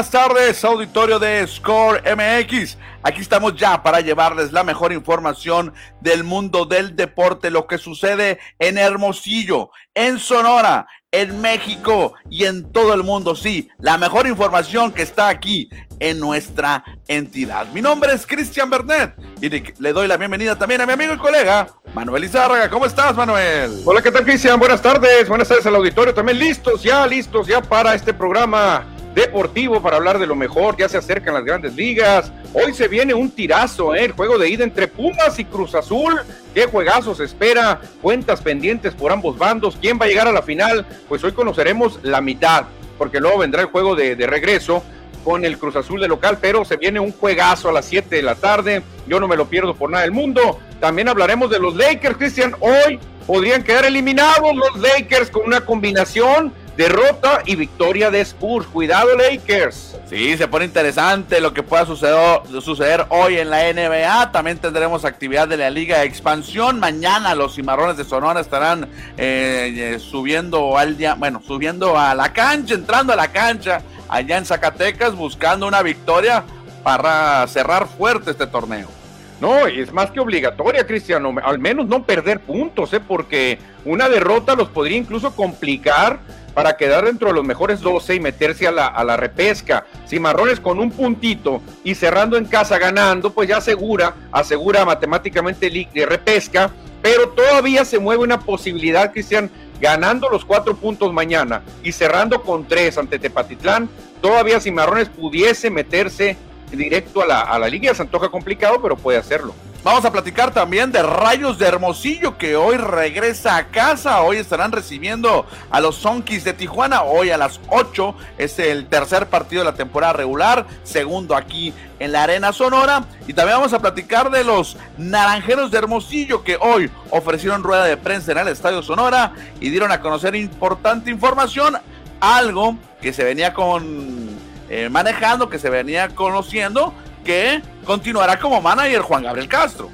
buenas tardes, auditorio de Score MX. Aquí estamos ya para llevarles la mejor información del mundo del deporte, lo que sucede en Hermosillo, en Sonora, en México y en todo el mundo. Sí, la mejor información que está aquí en nuestra entidad. Mi nombre es Cristian Bernet y le doy la bienvenida también a mi amigo y colega Manuel Izárraga. ¿Cómo estás, Manuel? Hola, ¿qué tal, Cristian? Buenas tardes. Buenas tardes al auditorio. También listos, ya listos, ya para este programa deportivo para hablar de lo mejor. Ya se acercan las grandes ligas. Hoy se viene un tirazo, ¿eh? el juego de ida entre Pumas y Cruz Azul. ¿Qué juegazos espera? Cuentas pendientes por ambos bandos. ¿Quién va a llegar a la final? Pues hoy conoceremos la mitad, porque luego vendrá el juego de, de regreso con el Cruz Azul de local, pero se viene un juegazo a las 7 de la tarde. Yo no me lo pierdo por nada del mundo. También hablaremos de los Lakers, Cristian. Hoy podrían quedar eliminados los Lakers con una combinación derrota y victoria de Spurs. Cuidado, Lakers. Sí, se pone interesante lo que pueda suceder, hoy en la NBA. También tendremos actividad de la Liga de Expansión. Mañana los cimarrones de Sonora estarán eh, eh, subiendo al día, bueno, subiendo a la cancha, entrando a la cancha allá en Zacatecas, buscando una victoria para cerrar fuerte este torneo. No, es más que obligatoria, Cristiano, al menos no perder puntos, ¿eh? porque una derrota los podría incluso complicar para quedar dentro de los mejores 12 y meterse a la, repesca. Cimarrones con un puntito y cerrando en casa ganando, pues ya asegura, asegura matemáticamente repesca, pero todavía se mueve una posibilidad, Cristian, ganando los cuatro puntos mañana y cerrando con tres ante Tepatitlán, todavía Cimarrones pudiese meterse directo a la, a la liga. Se antoja complicado, pero puede hacerlo. Vamos a platicar también de Rayos de Hermosillo que hoy regresa a casa. Hoy estarán recibiendo a los Sonkis de Tijuana. Hoy a las 8 es el tercer partido de la temporada regular, segundo aquí en la Arena Sonora. Y también vamos a platicar de los Naranjeros de Hermosillo que hoy ofrecieron rueda de prensa en el Estadio Sonora y dieron a conocer importante información, algo que se venía con eh, manejando, que se venía conociendo que continuará como manager Juan Gabriel Castro.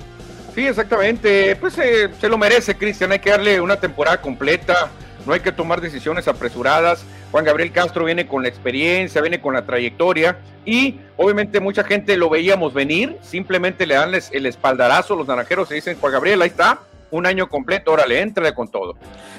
Sí, exactamente. Pues eh, se lo merece, Cristian. Hay que darle una temporada completa. No hay que tomar decisiones apresuradas. Juan Gabriel Castro viene con la experiencia, viene con la trayectoria y obviamente mucha gente lo veíamos venir. Simplemente le dan el espaldarazo. Los naranjeros se dicen, Juan Gabriel, ahí está un año completo, órale, entra con todo.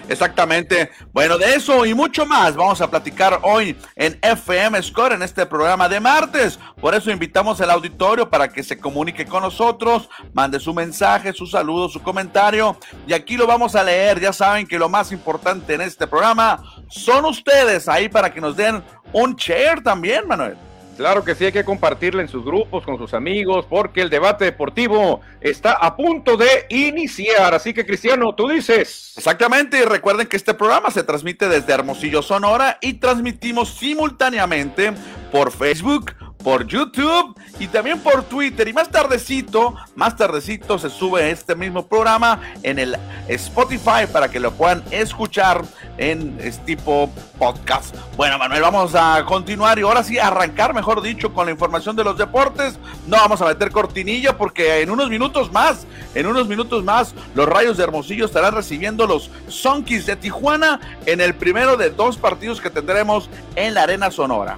Exactamente. Bueno, de eso y mucho más vamos a platicar hoy en FM Score en este programa de martes. Por eso invitamos al auditorio para que se comunique con nosotros, mande su mensaje, su saludo, su comentario y aquí lo vamos a leer. Ya saben que lo más importante en este programa son ustedes ahí para que nos den un share también, Manuel. Claro que sí, hay que compartirla en sus grupos, con sus amigos, porque el debate deportivo está a punto de iniciar. Así que, Cristiano, tú dices. Exactamente, y recuerden que este programa se transmite desde Hermosillo, Sonora, y transmitimos simultáneamente por Facebook, por YouTube y también por Twitter. Y más tardecito, más tardecito se sube este mismo programa en el Spotify para que lo puedan escuchar en este tipo podcast. Bueno, Manuel, vamos a continuar y ahora sí arrancar, mejor dicho, con la información de los deportes. No vamos a meter cortinilla porque en unos minutos más, en unos minutos más, los Rayos de Hermosillo estarán recibiendo los Sonkis de Tijuana en el primero de dos partidos que tendremos en la Arena Sonora.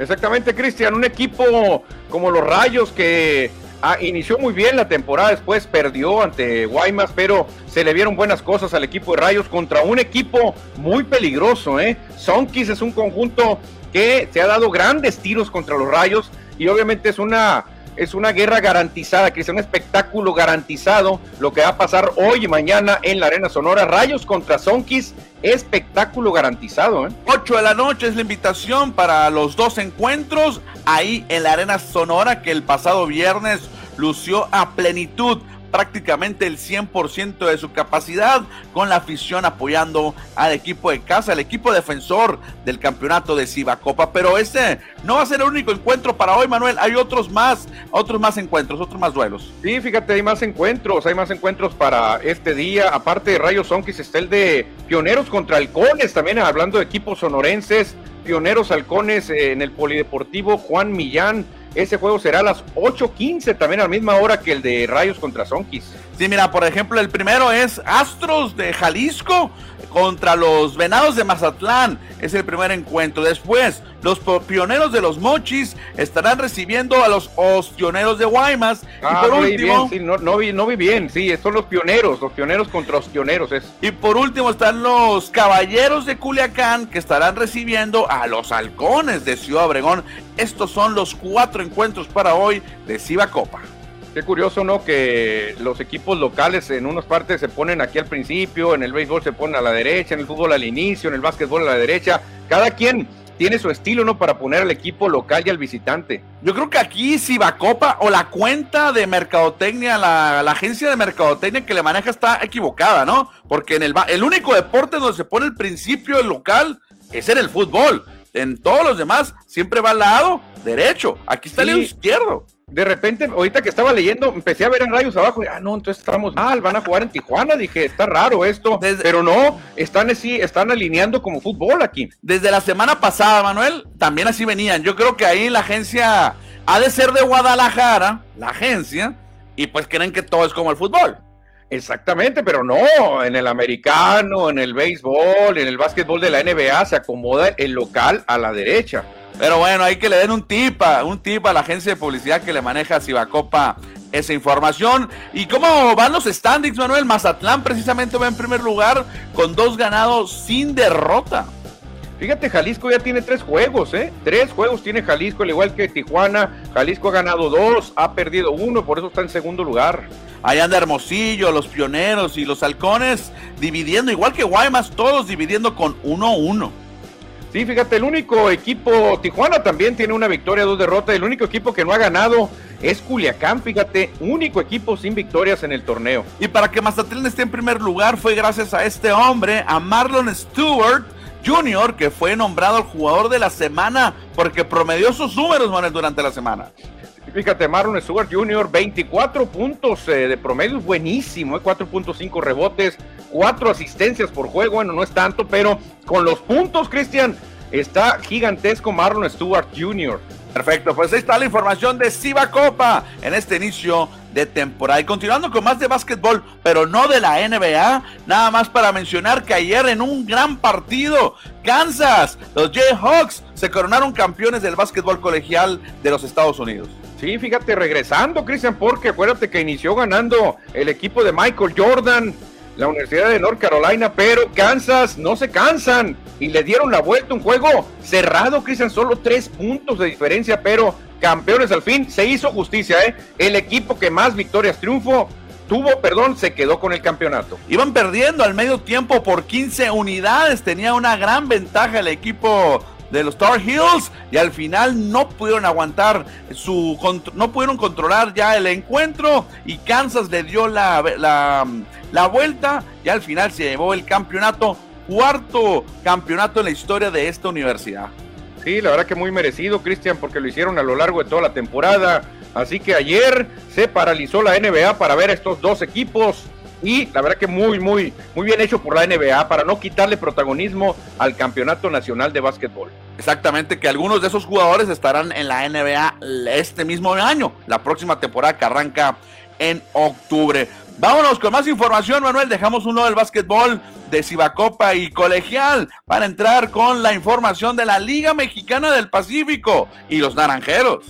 Exactamente, Cristian, un equipo como los Rayos que ah, inició muy bien la temporada, después perdió ante Guaymas, pero se le vieron buenas cosas al equipo de Rayos contra un equipo muy peligroso, ¿eh? Sonkis es un conjunto que se ha dado grandes tiros contra los Rayos y obviamente es una es una guerra garantizada, que es un espectáculo garantizado lo que va a pasar hoy y mañana en la Arena Sonora. Rayos contra Sonkis, espectáculo garantizado. ¿eh? 8 de la noche es la invitación para los dos encuentros ahí en la Arena Sonora que el pasado viernes lució a plenitud prácticamente el 100% de su capacidad con la afición apoyando al equipo de casa, el equipo defensor del campeonato de Copa. Pero este no va a ser el único encuentro para hoy, Manuel. Hay otros más, otros más encuentros, otros más duelos. Sí, fíjate, hay más encuentros, hay más encuentros para este día. Aparte de Rayos Zonkis está el de Pioneros contra Halcones, también hablando de equipos sonorenses. Pioneros Halcones en el Polideportivo Juan Millán ese juego será a las 8.15, también a la misma hora que el de Rayos contra Zonkis. Sí, mira, por ejemplo, el primero es Astros de Jalisco contra los Venados de Mazatlán. es el primer encuentro. Después, los pioneros de los Mochis estarán recibiendo a los ostioneros de Guaymas. y ah, por último, sí, no, no, vi, no vi bien, sí, son los pioneros, los pioneros contra ostioneros. Es. Y por último están los caballeros de Culiacán que estarán recibiendo a los halcones de Ciudad Obregón. Estos son los cuatro encuentros para hoy de Ciba Copa. Qué curioso, ¿no? Que los equipos locales en unas partes se ponen aquí al principio, en el béisbol se ponen a la derecha, en el fútbol al inicio, en el básquetbol a la derecha. Cada quien tiene su estilo, ¿no? Para poner al equipo local y al visitante. Yo creo que aquí Copa o la cuenta de mercadotecnia, la, agencia de mercadotecnia que le maneja está equivocada, ¿no? Porque en el, el único deporte donde se pone el principio el local es en el fútbol. En todos los demás siempre va al lado derecho. Aquí está el lado izquierdo de repente, ahorita que estaba leyendo, empecé a ver en rayos abajo, y, ah, no, entonces estamos mal, van a jugar en Tijuana, dije, está raro esto, pero no, están así, están alineando como fútbol aquí. Desde la semana pasada, Manuel, también así venían, yo creo que ahí la agencia ha de ser de Guadalajara, la agencia, y pues creen que todo es como el fútbol. Exactamente, pero no, en el americano, en el béisbol, en el básquetbol de la NBA se acomoda el local a la derecha. Pero bueno, hay que le den un tip, a, un tip a la agencia de publicidad que le maneja a Cibacopa esa información. ¿Y cómo van los standings, Manuel? Mazatlán precisamente va en primer lugar con dos ganados sin derrota. Fíjate, Jalisco ya tiene tres juegos, ¿eh? Tres juegos tiene Jalisco, al igual que Tijuana. Jalisco ha ganado dos, ha perdido uno, por eso está en segundo lugar. Ahí anda Hermosillo, los Pioneros y los Halcones dividiendo, igual que Guaymas, todos dividiendo con 1-1. Sí, fíjate, el único equipo, Tijuana también tiene una victoria, dos derrotas. El único equipo que no ha ganado es Culiacán, fíjate, único equipo sin victorias en el torneo. Y para que Mazatlán esté en primer lugar fue gracias a este hombre, a Marlon Stewart Jr., que fue nombrado el jugador de la semana porque promedió sus números, Manuel, durante la semana. Fíjate, Marlon Stewart Jr., 24 puntos eh, de promedio, buenísimo, 4.5 eh, rebotes, 4 asistencias por juego, bueno, no es tanto, pero con los puntos, Cristian, está gigantesco Marlon Stewart Jr. Perfecto, pues ahí está la información de Siva Copa en este inicio de temporada. Y continuando con más de básquetbol, pero no de la NBA, nada más para mencionar que ayer en un gran partido, Kansas, los Jayhawks se coronaron campeones del básquetbol colegial de los Estados Unidos. Sí, fíjate, regresando, Cristian, porque acuérdate que inició ganando el equipo de Michael Jordan, la Universidad de North Carolina, pero Kansas no se cansan y le dieron la vuelta, un juego cerrado, Cristian, solo tres puntos de diferencia, pero campeones al fin, se hizo justicia, ¿eh? El equipo que más victorias triunfo tuvo, perdón, se quedó con el campeonato. Iban perdiendo al medio tiempo por 15 unidades, tenía una gran ventaja el equipo de los Tar Heels y al final no pudieron aguantar su no pudieron controlar ya el encuentro y Kansas le dio la, la, la vuelta y al final se llevó el campeonato cuarto campeonato en la historia de esta universidad. Sí, la verdad que muy merecido, Cristian, porque lo hicieron a lo largo de toda la temporada. Así que ayer se paralizó la NBA para ver a estos dos equipos y la verdad que muy, muy, muy bien hecho por la NBA para no quitarle protagonismo al Campeonato Nacional de Básquetbol. Exactamente, que algunos de esos jugadores estarán en la NBA este mismo año, la próxima temporada que arranca en octubre. Vámonos con más información, Manuel. Dejamos uno del básquetbol de Cibacopa y Colegial para entrar con la información de la Liga Mexicana del Pacífico y los Naranjeros.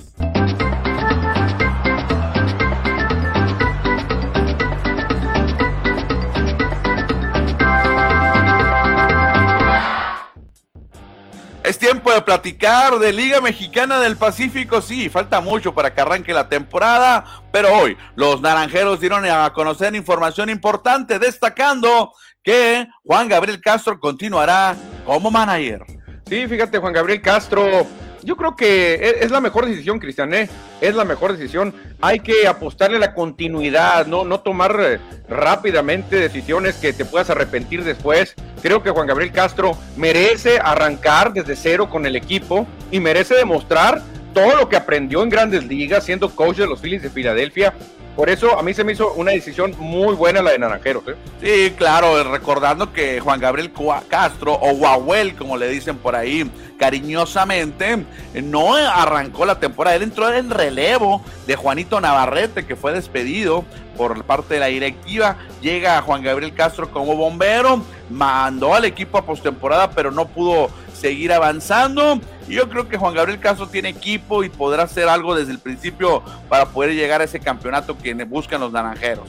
Es tiempo de platicar de Liga Mexicana del Pacífico. Sí, falta mucho para que arranque la temporada, pero hoy los naranjeros dieron a conocer información importante, destacando que Juan Gabriel Castro continuará como manager. Sí, fíjate, Juan Gabriel Castro yo creo que e, es la mejor decisión, Cristian, ¿eh? es la mejor decisión. Hay que apostarle a la continuidad, no, no tomar eh, rápidamente decisiones que te puedas arrepentir después. Creo que Juan Gabriel Castro merece arrancar desde cero con el equipo y merece demostrar todo lo que aprendió en grandes ligas siendo coach de los Phillies de Filadelfia por eso a mí se me hizo una decisión muy buena la de Naranjeros. ¿eh? Sí, claro, recordando que Juan Gabriel Castro, o Guahuel, como le dicen por ahí cariñosamente, no arrancó la temporada. Él entró en relevo de Juanito Navarrete, que fue despedido por parte de la directiva. Llega Juan Gabriel Castro como bombero, mandó al equipo a postemporada, pero no pudo seguir avanzando. Y yo creo que Juan Gabriel Castro tiene equipo y podrá hacer algo desde el principio para poder llegar a ese campeonato que buscan los naranjeros.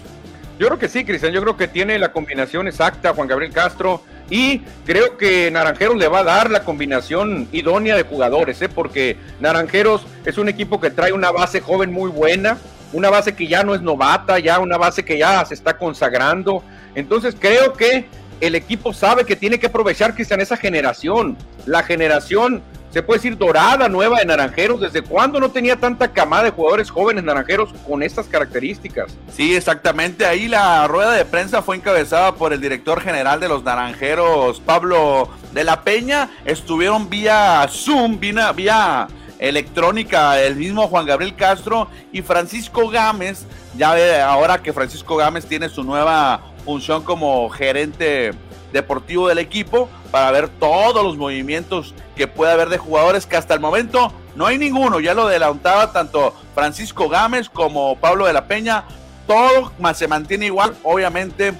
Yo creo que sí, Cristian. Yo creo que tiene la combinación exacta Juan Gabriel Castro. Y creo que Naranjeros le va a dar la combinación idónea de jugadores, ¿eh? porque Naranjeros es un equipo que trae una base joven muy buena, una base que ya no es novata, ya una base que ya se está consagrando. Entonces creo que el equipo sabe que tiene que aprovechar, Cristian, esa generación. La generación se puede decir dorada, nueva de Naranjeros. ¿Desde cuándo no tenía tanta camada de jugadores jóvenes Naranjeros con estas características? Sí, exactamente. Ahí la rueda de prensa fue encabezada por el director general de los Naranjeros, Pablo de la Peña. Estuvieron vía Zoom, vía, vía electrónica, el mismo Juan Gabriel Castro y Francisco Gámez. Ya ve ahora que Francisco Gámez tiene su nueva función como gerente deportivo del equipo para ver todos los movimientos que puede haber de jugadores que hasta el momento no hay ninguno. Ya lo adelantaba tanto Francisco Gámez como Pablo de la Peña. Todo se mantiene igual. Obviamente,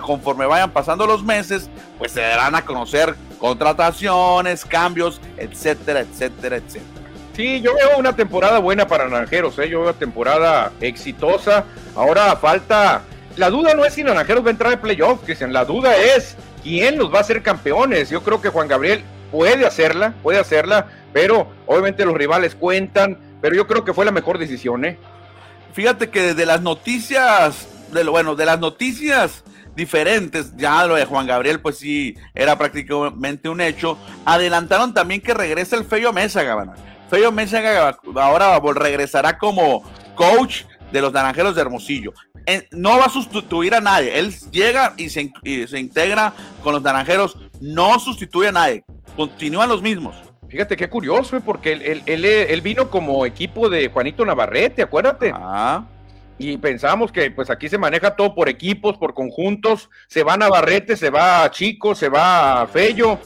conforme vayan pasando los meses, pues se darán a conocer contrataciones, cambios, etcétera, etcétera, etcétera. Sí, yo veo una temporada buena para Naranjeros, ¿eh? yo veo una temporada exitosa. Ahora falta. La duda no es si Naranjeros va a entrar en playoff, Cristian. La duda es quién los va a hacer campeones. Yo creo que Juan Gabriel puede hacerla, puede hacerla, pero obviamente los rivales cuentan, pero yo creo que fue la mejor decisión, ¿eh? Fíjate que desde las noticias, de lo, bueno, de las noticias diferentes, ya lo de Juan Gabriel, pues sí, era prácticamente un hecho. Adelantaron también que regresa el Feyo Mesa, Gabana. Feyo Mesa ahora regresará como coach de los Naranjeros de Hermosillo no va a sustituir a nadie. Él llega y se, integra con los naranjeros, no sustituye a nadie. Continúan los mismos. Fíjate qué curioso, ¿eh? porque él, él, vino como equipo de Juanito Navarrete, acuérdate. Ah. Y pensamos que pues aquí se maneja todo por equipos, por conjuntos. Se va Navarrete, se va Chico, se va Fello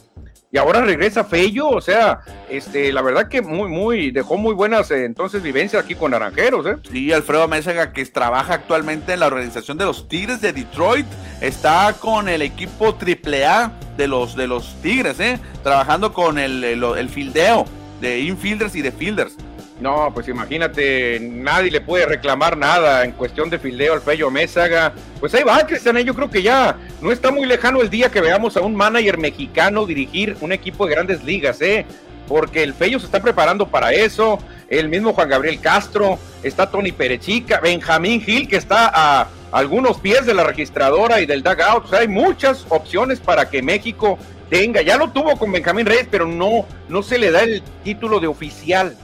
y ahora regresa Fello, o sea, este, la verdad que muy, muy, dejó muy buenas eh, entonces vivencias aquí con Naranjeros, ¿eh? Sí, Alfredo Mésaga, que trabaja actualmente en la organización de los Tigres de Detroit, está con el equipo AAA de los, de los Tigres, ¿eh? Trabajando con el, el, el fildeo de infielders y de fielders. No, pues imagínate, nadie le puede reclamar nada en cuestión de fildeo al Fello Mésaga. Pues ahí va, Cristian, yo creo que ya no está muy lejano el día que veamos a un manager mexicano dirigir un equipo de grandes ligas, ¿eh? Porque el Fello se está preparando para eso, el mismo Juan Gabriel Castro, está Tony Perechica, Benjamín Gil, que está a algunos pies de la registradora y del dugout. O sea, hay muchas opciones para que México tenga. Ya lo tuvo con Benjamín Reyes, pero no, no se le da el título de oficial.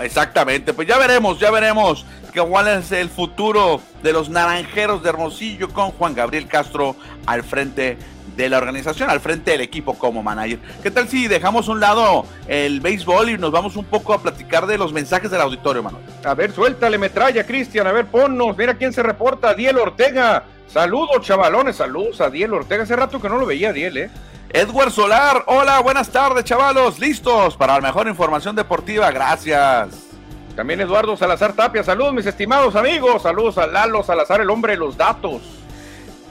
Exactamente, pues ya veremos, ya veremos cuál es el futuro de los naranjeros de Hermosillo con Juan Gabriel Castro al frente de la organización, al frente del equipo como manager. ¿Qué tal si dejamos un lado el béisbol y nos vamos un poco a platicar de los mensajes del auditorio, Manuel? A ver, suéltale metralla, Cristian, a ver, ponnos, mira quién se reporta, Diel Ortega. Saludos, chavalones, saludos a Diel Ortega. Hace rato que no lo veía, Diel, ¿eh? Edward Solar, hola, buenas tardes, chavalos, listos para la mejor información deportiva, gracias. También Eduardo Salazar Tapia, saludos mis estimados amigos, saludos a Lalo Salazar, el hombre de los datos.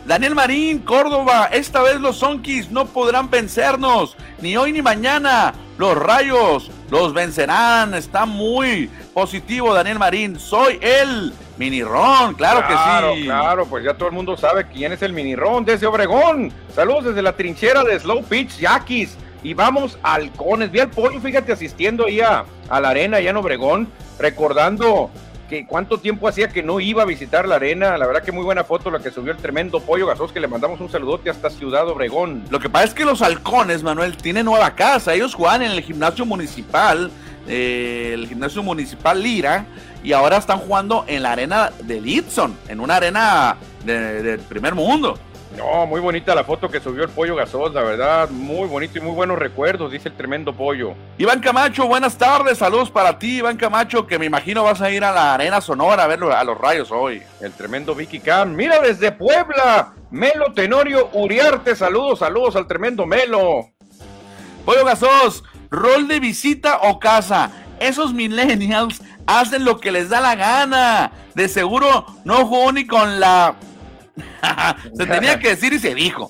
Daniel Marín, Córdoba, esta vez los Sonkis no podrán vencernos, ni hoy ni mañana. Los rayos los vencerán, está muy positivo Daniel Marín, soy él. Mini Ron, claro, que sí. Claro, pues ya todo el mundo sabe quién es el Mini Ron desde Obregón. Saludos desde la trinchera de Slow Pitch Yaquis. Y vamos halcones. Vi al pollo, fíjate, asistiendo ahí a, la arena, allá en Obregón, recordando que cuánto tiempo hacía que no iba a visitar la arena. La verdad que muy buena foto la que subió el tremendo pollo Gasos, que le mandamos un saludote hasta Ciudad Obregón. Lo que pasa es que los halcones, Manuel, tienen nueva casa. Ellos juegan en el gimnasio municipal, eh, el gimnasio municipal Lira y ahora están jugando en la arena de Lidson, en una arena del primer mundo. No, muy bonita la foto que subió el pollo gasol, la verdad, muy bonito y muy buenos recuerdos, dice el tremendo pollo. Iván Camacho, buenas tardes, saludos para ti, Iván Camacho, que me imagino vas a ir a la Arena Sonora a verlo a los rayos hoy. El tremendo Vicky Cam, mira desde Puebla, Melo Tenorio Uriarte, saludos, saludos al tremendo Melo. Pollo Gasos, rol de visita o casa, esos millennials hacen lo que les da la gana. De seguro no jugó ni con la... se tenía que decir y se dijo.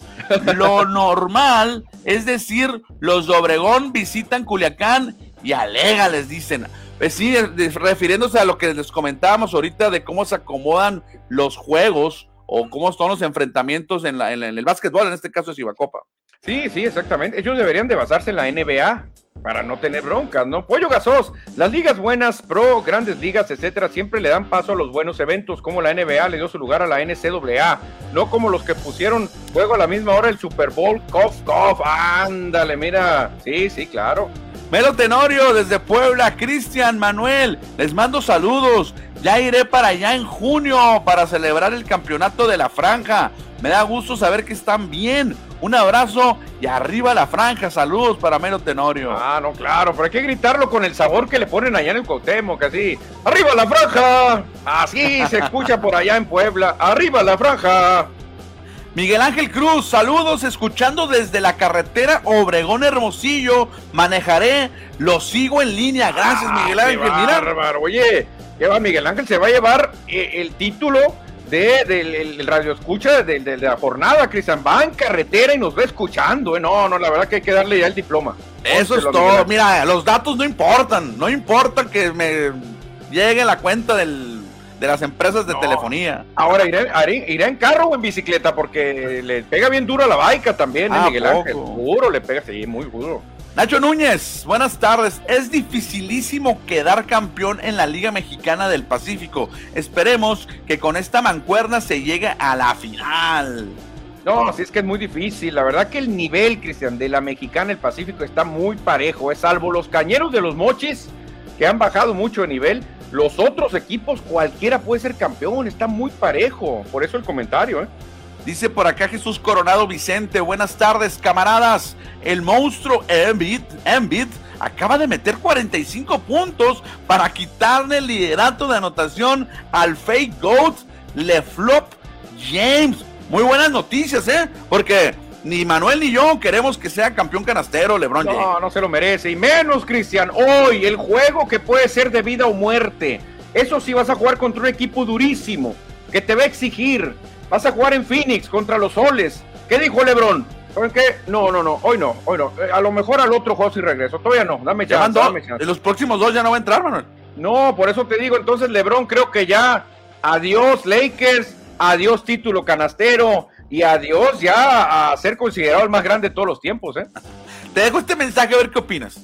Lo normal es decir, los de Obregón visitan Culiacán y alega, les dicen. Pues sí, refiriéndose a lo que les comentábamos ahorita de cómo se acomodan los juegos o cómo son los enfrentamientos en, en el básquetbol, en este caso es Ibacopa. Sí, sí, exactamente. Ellos deberían de basarse en la NBA para no tener broncas, ¿no? Pollo Gasos, las ligas buenas, pro, grandes ligas, etcétera, siempre le dan paso a los buenos eventos, como la NBA le dio su lugar a la NCAA, no como los que pusieron juego a la misma hora el Super Bowl, cof, cof, ándale, mira, sí, sí, claro. Melo Tenorio desde Puebla, Cristian Manuel, les mando saludos. Ya iré para allá en junio para celebrar el campeonato de la franja. Me da gusto saber que están bien. Un abrazo y arriba la franja. Saludos para Melo Tenorio. Ah, no, claro, pero hay que gritarlo con el sabor que le ponen allá en el Cuauhtémoc, así. ¡Arriba la franja! Así se escucha por allá en Puebla. ¡Arriba la franja! Miguel Ángel Cruz, saludos, escuchando desde la carretera Obregón Hermosillo. Manejaré, lo sigo en línea. Gracias, ah, Miguel Ángel. Mira. Oye, ¿qué va? Miguel Ángel se va a llevar eh, el título de, del radio escucha de, la jornada, Cristian. Va en carretera y nos va escuchando. ¿eh? No, no, la verdad que hay que darle ya el diploma. Eso es todo. Mira, los datos no importan. No importa que me llegue la cuenta del, de las empresas de telefonía. Ahora iré, iré, en carro o en bicicleta porque le pega bien duro a la baica también, ¿eh, ah, Miguel Ángel. Duro le pega, sí, muy duro. Nacho Núñez, buenas tardes. Es dificilísimo quedar campeón en la Liga Mexicana del Pacífico. Esperemos que con esta mancuerna se llegue a la final. No, sí es que es muy difícil. La verdad que el nivel, Cristian, de la Mexicana del Pacífico está muy parejo. Es salvo los cañeros de los mochis, que han bajado mucho de nivel. Los otros equipos, cualquiera puede ser campeón. Está muy parejo. Por eso el comentario, ¿eh? Dice por acá Jesús Coronado Vicente, buenas tardes camaradas. El monstruo Embiid, Embiid acaba de meter 45 puntos para quitarle el liderato de anotación al fake GOAT LeFlop James. Muy buenas noticias, ¿eh? Porque ni Manuel ni yo queremos que sea campeón canastero LeBron James. No, no se lo merece. Y menos, Cristian, hoy el juego que puede ser de vida o muerte. Eso sí vas a jugar contra un equipo durísimo, que te va a exigir, Vas a jugar en Phoenix contra los Soles. ¿Qué dijo Lebron? ¿Saben qué? No, no, no, hoy no, hoy no. Eh, a lo mejor al otro juego si regreso. Todavía no, dame chance, dame En los próximos dos ya no va a entrar, Manuel. No, por eso te digo, entonces Lebron creo que ya adiós Lakers, adiós título canastero y adiós ya a ser considerado el más grande de todos los tiempos, ¿eh? Te dejo este mensaje a ver qué opinas.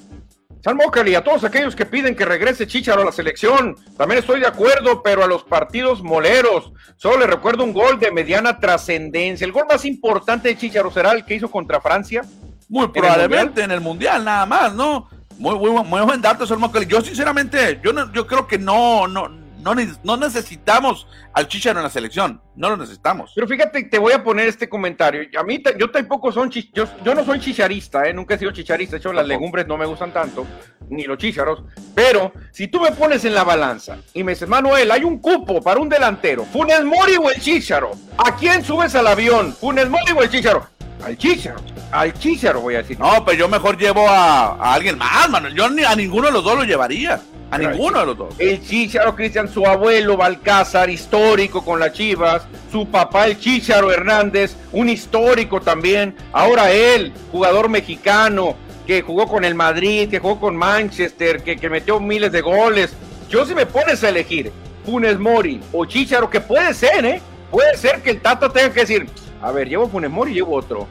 Salmócali, a todos aquellos que piden que regrese Chicharo a la selección, también estoy de acuerdo, pero a los partidos moleros, solo le recuerdo un gol de mediana trascendencia. El gol más importante de Chicharo será el que hizo contra Francia. Muy probablemente en el Mundial, nada más, ¿no? Muy, muy, muy buen dato, Salmócali. Yo sinceramente, yo, no, yo creo que no, no, no, necesitamos al Chicharo en la selección, no lo necesitamos. Pero fíjate, te voy a poner este comentario. A mí, yo tampoco son, yo, yo no soy chicharista, ¿eh? nunca he sido chicharista. De hecho, las legumbres no me gustan tanto, ni los chicharos. Pero si tú me pones en la balanza y me dices, Manuel, hay un cupo para un delantero, Funes Mori o el Chicharo, ¿a quién subes al avión? ¿Funes Mori o el Chicharo? Al Chicharo, al Chicharo voy a decir. No, pero yo mejor llevo a, a alguien más, Manuel. Yo ni a ninguno de los dos lo llevaría. A ninguno de los dos. El Chicharo Cristian, su abuelo Balcázar, histórico con las Chivas. Su papá, el Chicharo Hernández, un histórico también. Ahora él, jugador mexicano, que jugó con el Madrid, que jugó con Manchester, que, que metió miles de goles. Yo si me pones a elegir Funes Mori o Chicharo, que puede ser, ¿eh? Puede ser que el Tata tenga que decir, a ver, llevo Funes Mori y llevo otro.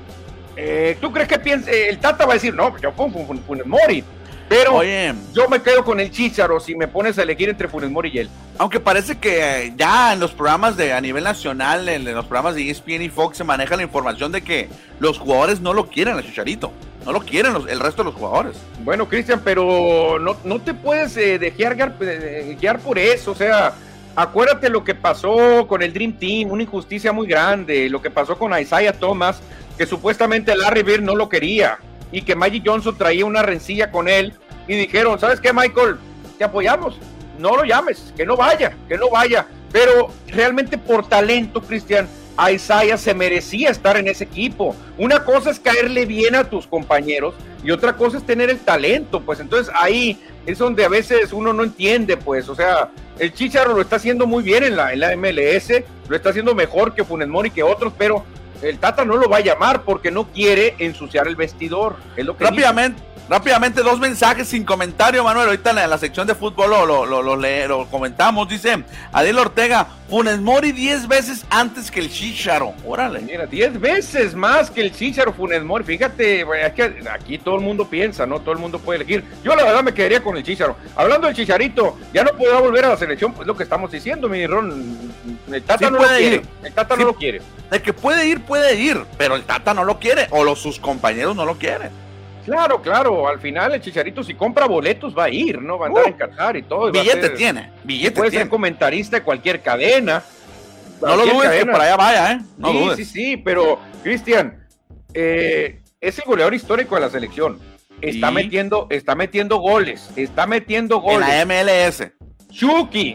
Eh, ¿Tú crees que piense, el Tata va a decir, no, yo pongo Funes Mori? Pero yo me quedo con el Chicharo si me pones a elegir entre Funes Mori y él. Aunque parece que ya en los programas de a nivel nacional, en, los programas de ESPN y Fox se maneja la información de que los jugadores no lo quieren al Chicharito. No lo quieren el resto de los jugadores. Bueno, Cristian, pero no, no te puedes eh, dejar guiar, por eso. O sea, acuérdate lo que pasó con el Dream Team, una injusticia muy grande. Lo que pasó con Isaiah Thomas, que supuestamente Larry Bird no lo quería y que Magic Johnson traía una rencilla con él y dijeron, ¿sabes qué, Michael? Te apoyamos, no lo llames, que no vaya, que no vaya. Pero realmente por talento, Cristian, a Isaiah se merecía estar en ese equipo. Una cosa es caerle bien a tus compañeros y otra cosa es tener el talento, pues entonces ahí es donde a veces uno no entiende, pues, o sea, el Chicharro lo está haciendo muy bien en la, en la MLS, lo está haciendo mejor que Funes Mori que otros, pero El Tata no lo va a llamar porque no quiere ensuciar el vestidor. Es lo que Rápidamente, Rápidamente, dos mensajes sin comentario, Manuel. Ahorita en la, sección de fútbol lo, lo, lo, comentamos. Dice Adel Ortega, Funes Mori 10 veces antes que el Chicharo. Órale. Mira, 10 veces más que el Chicharo Funes Mori. Fíjate, es que aquí todo el mundo piensa, ¿no? Todo el mundo puede elegir. Yo la verdad me quedaría con el Chicharo. Hablando del Chicharito, ya no podrá volver a la selección, pues lo que estamos diciendo, mi Ron. El Tata no lo quiere. El Tata no lo quiere. De que puede ir, puede ir, pero el Tata no lo quiere o los, sus compañeros no lo quieren. Claro, claro, al final el Chicharito si compra boletos va a ir, ¿no? Va a andar en Qatar y todo. Billete tiene, billete Puede ser comentarista de cualquier cadena. No lo dudes que allá vaya, ¿eh? No sí, sí, sí, pero Cristian, eh, es el goleador histórico de la selección. Está metiendo, está metiendo goles, está metiendo goles. En la MLS. Chucky,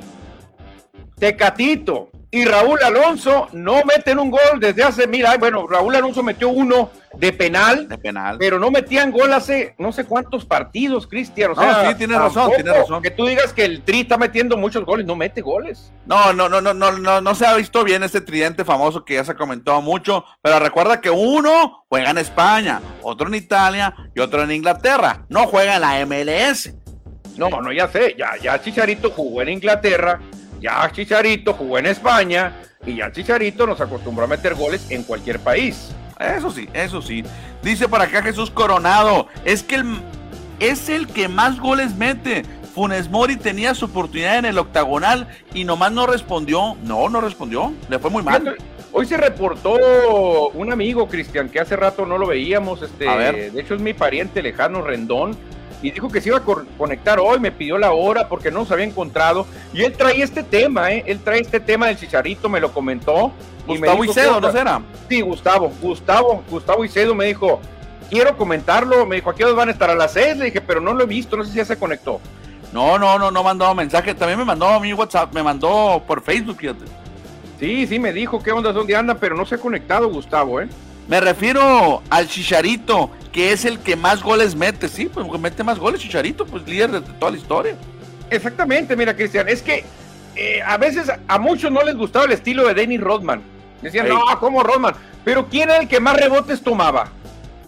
Tecatito, y Raúl Alonso no meten un gol desde hace, mira, bueno, Raúl Alonso metió uno de penal, de penal. pero no metían gol hace no sé cuántos partidos, Cristian. O sea, sí, tiene razón, tiene razón. Que tú digas que el Tri está metiendo muchos goles, no mete goles. No, no, no, no, no, no, no se ha visto bien ese tridente famoso que ya se ha comentado mucho, pero recuerda que uno juega en España, otro en Italia y otro en Inglaterra. No juega en la MLS. No, no, ya sé, ya, ya Chicharito jugó en Inglaterra, ya Chicharito jugó en España y ya Chicharito nos acostumbró a meter goles en cualquier país. Eso sí, eso sí. Dice por acá Jesús Coronado, es que el, es el que más goles mete. Funes Mori tenía su oportunidad en el octagonal y nomás no respondió. No, no respondió. Le fue muy mal. Hoy se reportó un amigo, Cristian, que hace rato no lo veíamos. Este, de hecho, es mi pariente lejano, Rendón y dijo que se iba a conectar hoy, me pidió la hora porque no se había encontrado. Y él trae este tema, ¿eh? Él trae este tema del chicharito, me lo comentó. Gustavo Icedo, ¿no será? Sí, Gustavo, Gustavo, Gustavo Icedo me dijo, quiero comentarlo, me dijo, aquí van a estar a las seis, le dije, pero no lo he visto, no sé si ya se conectó. No, no, no, no mandó mensaje, también me mandó a mi WhatsApp, me mandó por Facebook, fíjate. Sí, sí, me dijo qué onda, dónde anda, pero no se ha conectado Gustavo, ¿eh? Me refiero al Chicharito, que es el que más goles mete, sí, pues mete más goles Chicharito, pues líder de toda la historia. Exactamente, mira Cristian, es que eh, a veces a muchos no les gustaba el estilo de Dennis Rodman. Decían, no, ¿cómo Rodman? Pero ¿quién era el que más rebotes tomaba?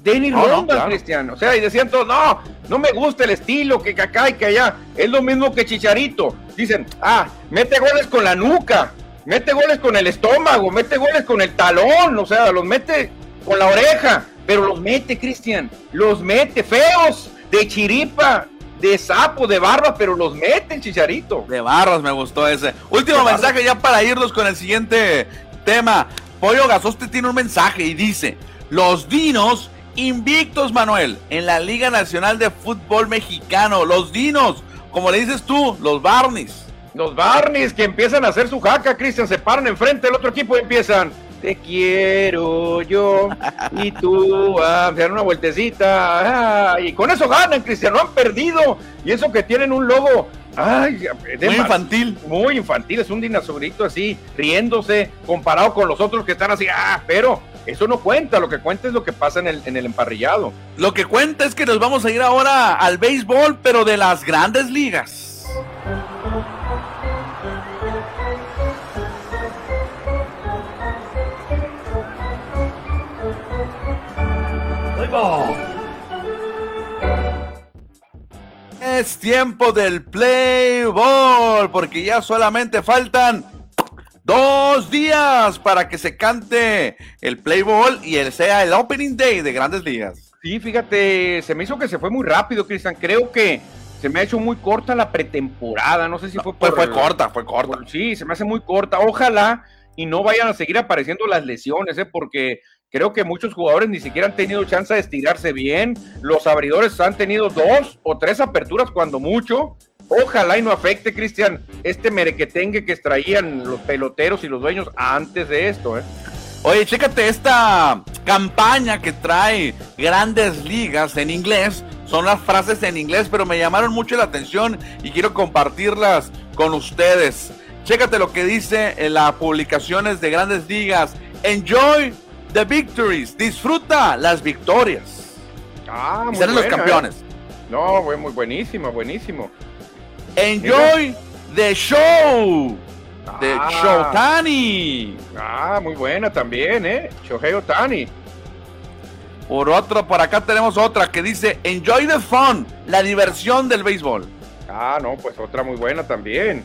Dennis Rodman, Cristian. O sea, y decían todos, no, no me gusta el estilo, que acá y que allá. Es lo mismo que Chicharito. Dicen, ah, mete goles con la nuca, mete goles con el estómago, mete goles con el talón, o sea, los mete con la oreja, pero los mete, Cristian, los mete feos, de chiripa, de sapo, de barba, pero los mete el chicharito. De barras me gustó ese. Último mensaje ya para irnos con el siguiente tema. Pollo Gasoste tiene un mensaje y dice, los dinos invictos, Manuel, en la Liga Nacional de Fútbol Mexicano. Los dinos, como le dices tú, los Barneys. Los Barneys que empiezan a hacer su jaca, Cristian, se paran enfrente del otro equipo y empiezan te quiero yo y tú a dar una vueltecita y con eso ganan Cristiano han perdido y eso que tienen un logo muy infantil muy infantil es un dinosaurito así riéndose comparado con los otros que están así ah pero eso no cuenta, lo que cuenta es lo que pasa en el, en el emparrillado. Lo que cuenta es que nos vamos a ir ahora al béisbol, pero de las grandes ligas. Es tiempo del play ball, porque ya solamente faltan dos días para que se cante el play ball y el sea el opening day de Grandes Ligas. Sí, fíjate, se me hizo que se fue muy rápido, Cristian. Creo que se me ha hecho muy corta la pretemporada. No sé si fue por. Fue, corta, fue corta. sí, se me hace muy corta. Ojalá y no vayan a seguir apareciendo las lesiones, ¿eh? porque Creo que muchos jugadores ni siquiera han tenido chance de estirarse bien. Los abridores han tenido dos o tres aperturas cuando mucho. Ojalá y no afecte, Cristian, este merequetengue que extraían los peloteros y los dueños antes de esto. ¿eh? Oye, chécate esta campaña que trae grandes ligas en inglés. Son las frases en inglés, pero me llamaron mucho la atención y quiero compartirlas con ustedes. Chécate lo que dice en las publicaciones de grandes ligas. Enjoy the victories. Disfruta las victorias. Ah, muy los campeones. ¿eh? No, muy buenísimo, buenísimo. Enjoy the show. de ah. Shotani. Ah, muy buena también, ¿eh? Shohei Otani. Por otro, por acá tenemos otra que dice Enjoy the fun, la diversión del béisbol. Ah, no, pues otra muy buena también.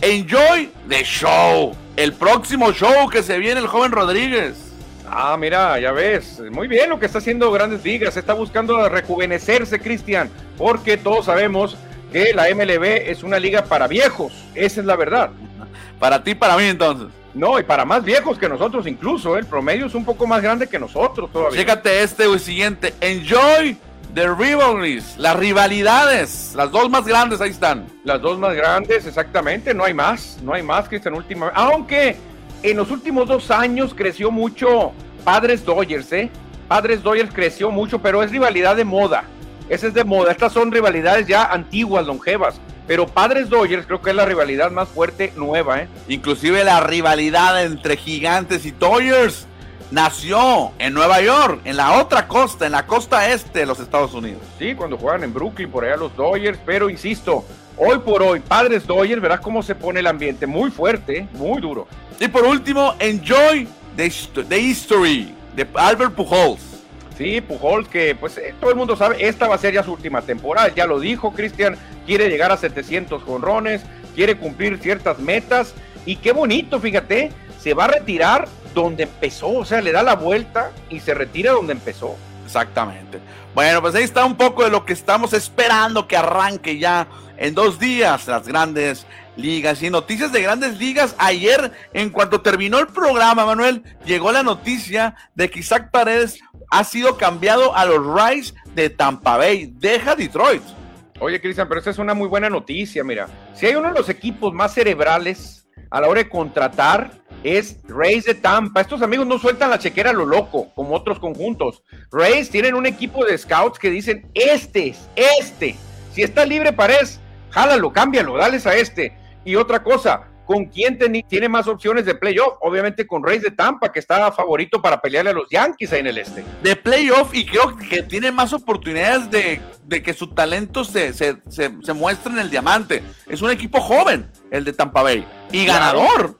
Enjoy the show, el próximo show que se viene el joven Rodríguez. Ah, mira, ya ves, muy bien lo que está haciendo Grandes Ligas, está buscando rejuvenecerse, Cristian, porque todos sabemos que la MLB es una liga para viejos, esa es la verdad. Para ti, para mí entonces. No, y para más viejos que nosotros incluso, ¿eh? el promedio es un poco más grande que nosotros todavía. Fíjate este o el siguiente, enjoy the rivalries, las rivalidades, las dos más grandes ahí están. Las dos más grandes, exactamente, no hay más, no hay más esta última. Aunque en los últimos dos años creció mucho Padres Dodgers, ¿eh? Padres Dodgers creció mucho, pero es rivalidad de moda. Esa es de moda. Estas son rivalidades ya antiguas, longevas. Pero Padres Dodgers creo que es la rivalidad más fuerte nueva, ¿eh? Inclusive la rivalidad entre Gigantes y Dodgers nació en Nueva York, en la otra costa, en la costa este de los Estados Unidos. Sí, cuando juegan en Brooklyn, por allá los Dodgers, pero insisto, hoy por hoy, Padres Dodgers, verás cómo se pone el ambiente, muy fuerte, muy duro. Y por último, enjoy the, the history de Albert Pujols. Sí, Pujols, que pues eh, todo el mundo sabe, esta va a ser ya su última temporada, ya lo dijo Cristian, quiere llegar a 700 jonrones, quiere cumplir ciertas metas y qué bonito, fíjate, se va a retirar donde empezó, o sea, le da la vuelta y se retira donde empezó. Exactamente. Bueno, pues ahí está un poco de lo que estamos esperando que arranque ya en dos días las grandes ligas y noticias de grandes ligas. Ayer, en cuanto terminó el programa, Manuel, llegó la noticia de que Isaac Paredes ha sido cambiado a los Rays de Tampa Bay. Deja Detroit. Oye, Cristian, pero esa es una muy buena noticia, mira. Si hay uno de los equipos más cerebrales a la hora de contratar, es Rays de Tampa. Estos amigos no sueltan la chequera a lo loco, como otros conjuntos. Rays tienen un equipo de scouts que dicen, este, este, si está libre Paredes, jálalo, cámbialo, dales a este. Y otra cosa, ¿Con quién tiene más opciones de playoff? Obviamente con Reyes de Tampa, que está favorito para pelearle a los Yankees ahí en el este. De playoff y creo que tiene más oportunidades de, que su talento se, se, muestre en el diamante. Es un equipo joven, el de Tampa Bay, y ganador.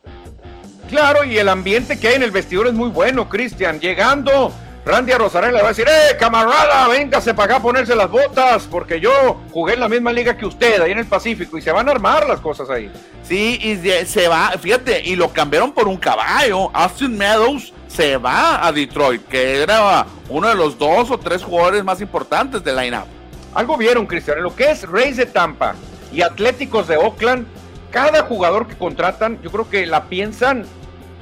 Claro, y el ambiente que hay en el vestidor es muy bueno, Cristian. Llegando Randy le va a decir, ¡eh, camarada! Véngase para acá a ponerse las botas, porque yo jugué en la misma liga que usted, ahí en el Pacífico, y se van a armar las cosas ahí. Sí, y se va, fíjate, y lo cambiaron por un caballo. Austin Meadows se va a Detroit, que era uno de los dos o tres jugadores más importantes del line-up. Algo vieron, Cristian, en lo que es Rays de Tampa y Atléticos de Oakland, cada jugador que contratan, yo creo que la piensan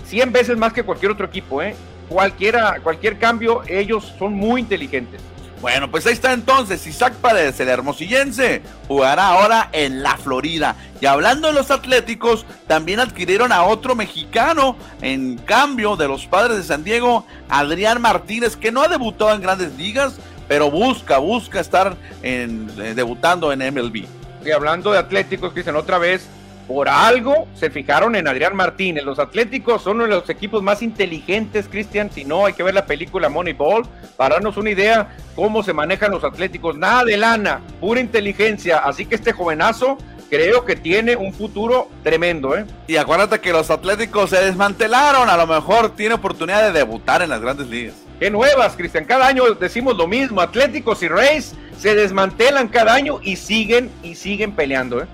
100 veces más que cualquier otro equipo, ¿eh? cualquiera, cualquier cambio, ellos son muy inteligentes. Bueno, pues ahí está entonces Isaac Paredes, el hermosillense, jugará ahora en la Florida. Y hablando de los Atléticos, también adquirieron a otro mexicano en cambio de los padres de San Diego, Adrián Martínez, que no ha debutado en grandes ligas, pero busca, busca estar en, eh, debutando en MLB. Y hablando de Atléticos, dicen otra vez, por algo se fijaron en Adrián Martínez. Los Atléticos son uno de los equipos más inteligentes, Cristian. Si no, hay que ver la película Moneyball para darnos una idea cómo se manejan los Atléticos. Nada de lana, pura inteligencia. Así que este jovenazo creo que tiene un futuro tremendo, ¿eh? Y acuérdate que los Atléticos se desmantelaron. A lo mejor tiene oportunidad de debutar en las grandes ligas. Qué nuevas, Cristian. Cada año decimos lo mismo. Atléticos y Reyes se desmantelan cada año y siguen y siguen peleando, ¿eh?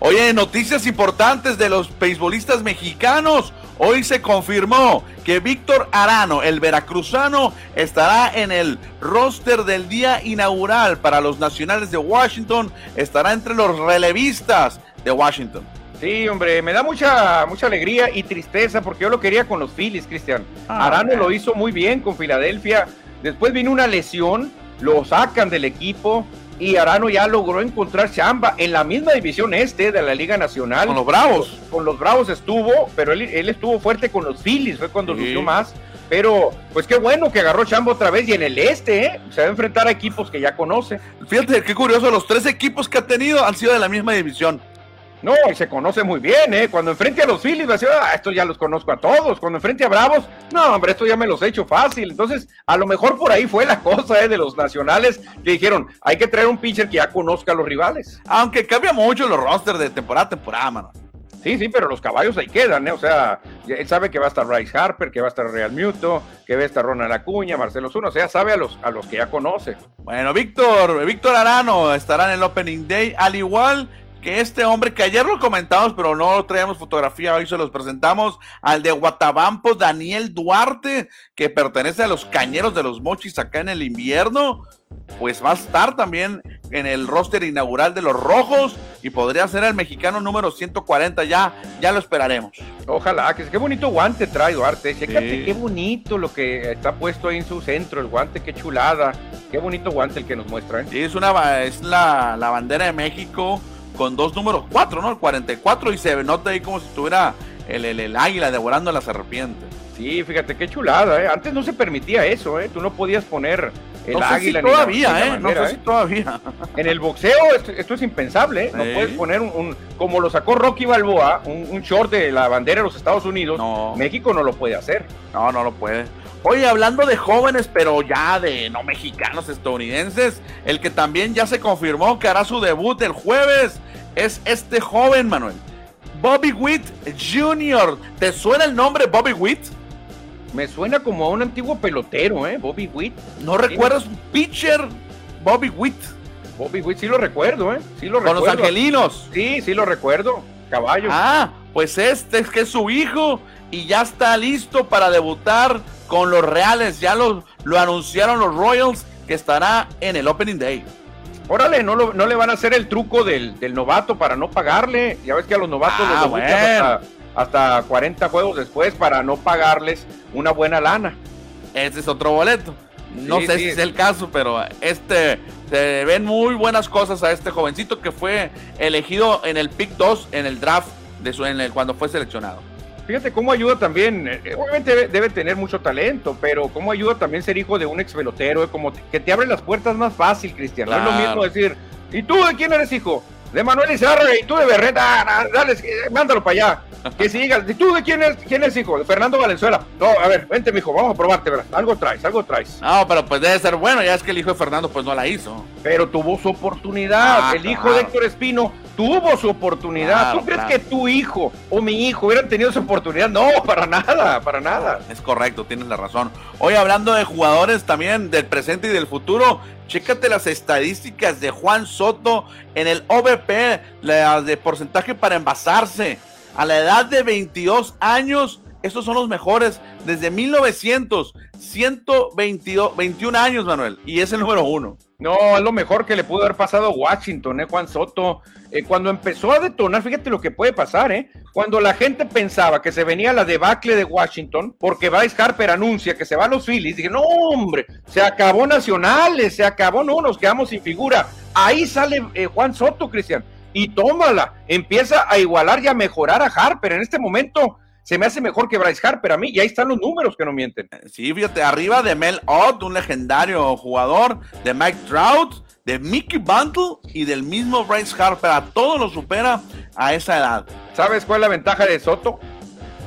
Oye, noticias importantes de los beisbolistas mexicanos. Hoy se confirmó que Víctor Arano, el veracruzano, estará en el roster del día inaugural para los nacionales de Washington. Estará entre los relevistas de Washington. Sí, hombre, me da mucha, mucha alegría y tristeza porque yo lo quería con los Phillies, Cristian. Ah, Arano lo hizo muy bien con Filadelfia. Después vino una lesión, lo sacan del equipo y Arano ya logró encontrar chamba en la misma división este de la Liga Nacional. Con los Bravos. Con, los Bravos estuvo, pero él, estuvo fuerte con los Phillies, fue cuando lució más. Pero, pues qué bueno que agarró chamba otra vez y en el este, ¿eh? Se va a enfrentar a equipos que ya conoce. Fíjate, qué curioso, los tres equipos que ha tenido han sido de la misma división. No, y se conoce muy bien, ¿eh? Cuando enfrente a los Phillies, va a decir, ah, estos ya los conozco a todos. Cuando enfrente a Bravos, no, hombre, esto ya me los he hecho fácil. Entonces, a lo mejor por ahí fue la cosa, ¿eh? De los nacionales que dijeron, hay que traer un pitcher que ya conozca a los rivales. Aunque cambia mucho los rosters de temporada a temporada, mano. Sí, sí, pero los caballos ahí quedan, ¿eh? O sea, él sabe que va a estar Rice Harper, que va a estar Real Muto, que va a estar Ronald Acuña, Marcelo Zuno, o sea, sabe a los, a los que ya conoce. Bueno, Víctor, Víctor Arano estará en el Opening Day, al igual que este hombre que ayer lo comentamos, pero no traíamos fotografía, hoy se los presentamos, al de Guatabampo, Daniel Duarte, que pertenece a los cañeros de los mochis acá en el invierno, pues va a estar también en el roster inaugural de los rojos y podría ser el mexicano número 140, ya, ya lo esperaremos. Ojalá, que qué bonito guante trae Duarte, fíjate qué bonito lo que está puesto ahí en su centro, el guante, qué chulada, qué bonito guante el que nos muestra. ¿eh? Sí, es, una, es la, la bandera de México con dos números, cuatro, ¿no? El 44 y se nota ahí como si estuviera el, el, águila devorando a la serpiente. Sí, fíjate qué chulada, ¿eh? Antes no se permitía eso, ¿eh? Tú no podías poner el no águila. Si todavía, ¿eh? no sé si ¿eh? todavía. En el boxeo esto, es impensable, ¿eh? No puedes poner un, como lo sacó Rocky Balboa, un, un, short de la bandera de los Estados Unidos. No. México no lo puede hacer. No, no lo puede. Oye, hablando de jóvenes, pero ya de no mexicanos, estadounidenses, el que también ya se confirmó que hará su debut el jueves es este joven, Manuel. Bobby Witt Jr. ¿Te suena el nombre Bobby Witt? Me suena como a un antiguo pelotero, ¿eh? Bobby Witt. ¿No recuerdas un pitcher? Bobby Witt. Bobby Witt, sí lo recuerdo, ¿eh? Sí lo Con los angelinos. Sí, sí lo recuerdo. Caballo. Ah, pues este es que es su hijo y ya está listo para debutar con los Reales. Ya lo, lo anunciaron los Royals que estará en el Opening Day. Órale, no, no le van a hacer el truco del, novato para no pagarle. Ya ves que a los novatos ah, les hasta, hasta 40 juegos después para no pagarles una buena lana. Ese es otro boleto. No sé si es el caso, pero este se ven muy buenas cosas a este jovencito que fue elegido en el pick 2 en el draft de su, en el, cuando fue seleccionado. Fíjate cómo ayuda también, eh, obviamente debe, tener mucho talento, pero cómo ayuda también ser hijo de un ex pelotero, eh, como que te abre las puertas más fácil, Cristian. No es lo mismo decir, ¿y tú de quién eres hijo? De Manuel Izarra y tú de Berreta, ah, dale, mándalo para allá. Que sigas. ¿Y tú de quién es, quién es hijo? De Fernando Valenzuela. No, a ver, vente, mijo, vamos a probarte, ¿verdad? Algo traes, algo traes. No, pero pues debe ser bueno, ya es que el hijo de Fernando pues no la hizo. Pero tuvo su oportunidad. Ah, el hijo de Héctor Espino tuvo su oportunidad. ¿Tú crees que tu hijo o mi hijo hubieran tenido su oportunidad? No, para nada, para nada. Es correcto, tienes la razón. Hoy hablando de jugadores también del presente y del futuro, chécate las estadísticas de Juan Soto en el OVP, la de porcentaje para envasarse. A la edad de 22 años, estos son los mejores desde 1900, 122, 21 años, Manuel, y es el número uno. No, es lo mejor que le pudo haber pasado a Washington, ¿eh? Juan Soto. Eh, cuando empezó a detonar, fíjate lo que puede pasar, ¿eh? Cuando la gente pensaba que se venía la debacle de Washington, porque Bryce Harper anuncia que se va a los Phillies, dije, no, hombre, se acabó Nacionales, se acabó, no, nos quedamos sin figura. Ahí sale eh, Juan Soto, Cristian, y tómala, empieza a igualar y a mejorar a Harper. En este momento se me hace mejor que Bryce Harper a mí, y ahí están los números que no mienten. Sí, fíjate, arriba de Mel Ott, un legendario jugador, de Mike Trout, de Mickey Bantle y del mismo Bryce Harper, a todos lo supera a esa edad. ¿Sabes cuál es la ventaja de Soto?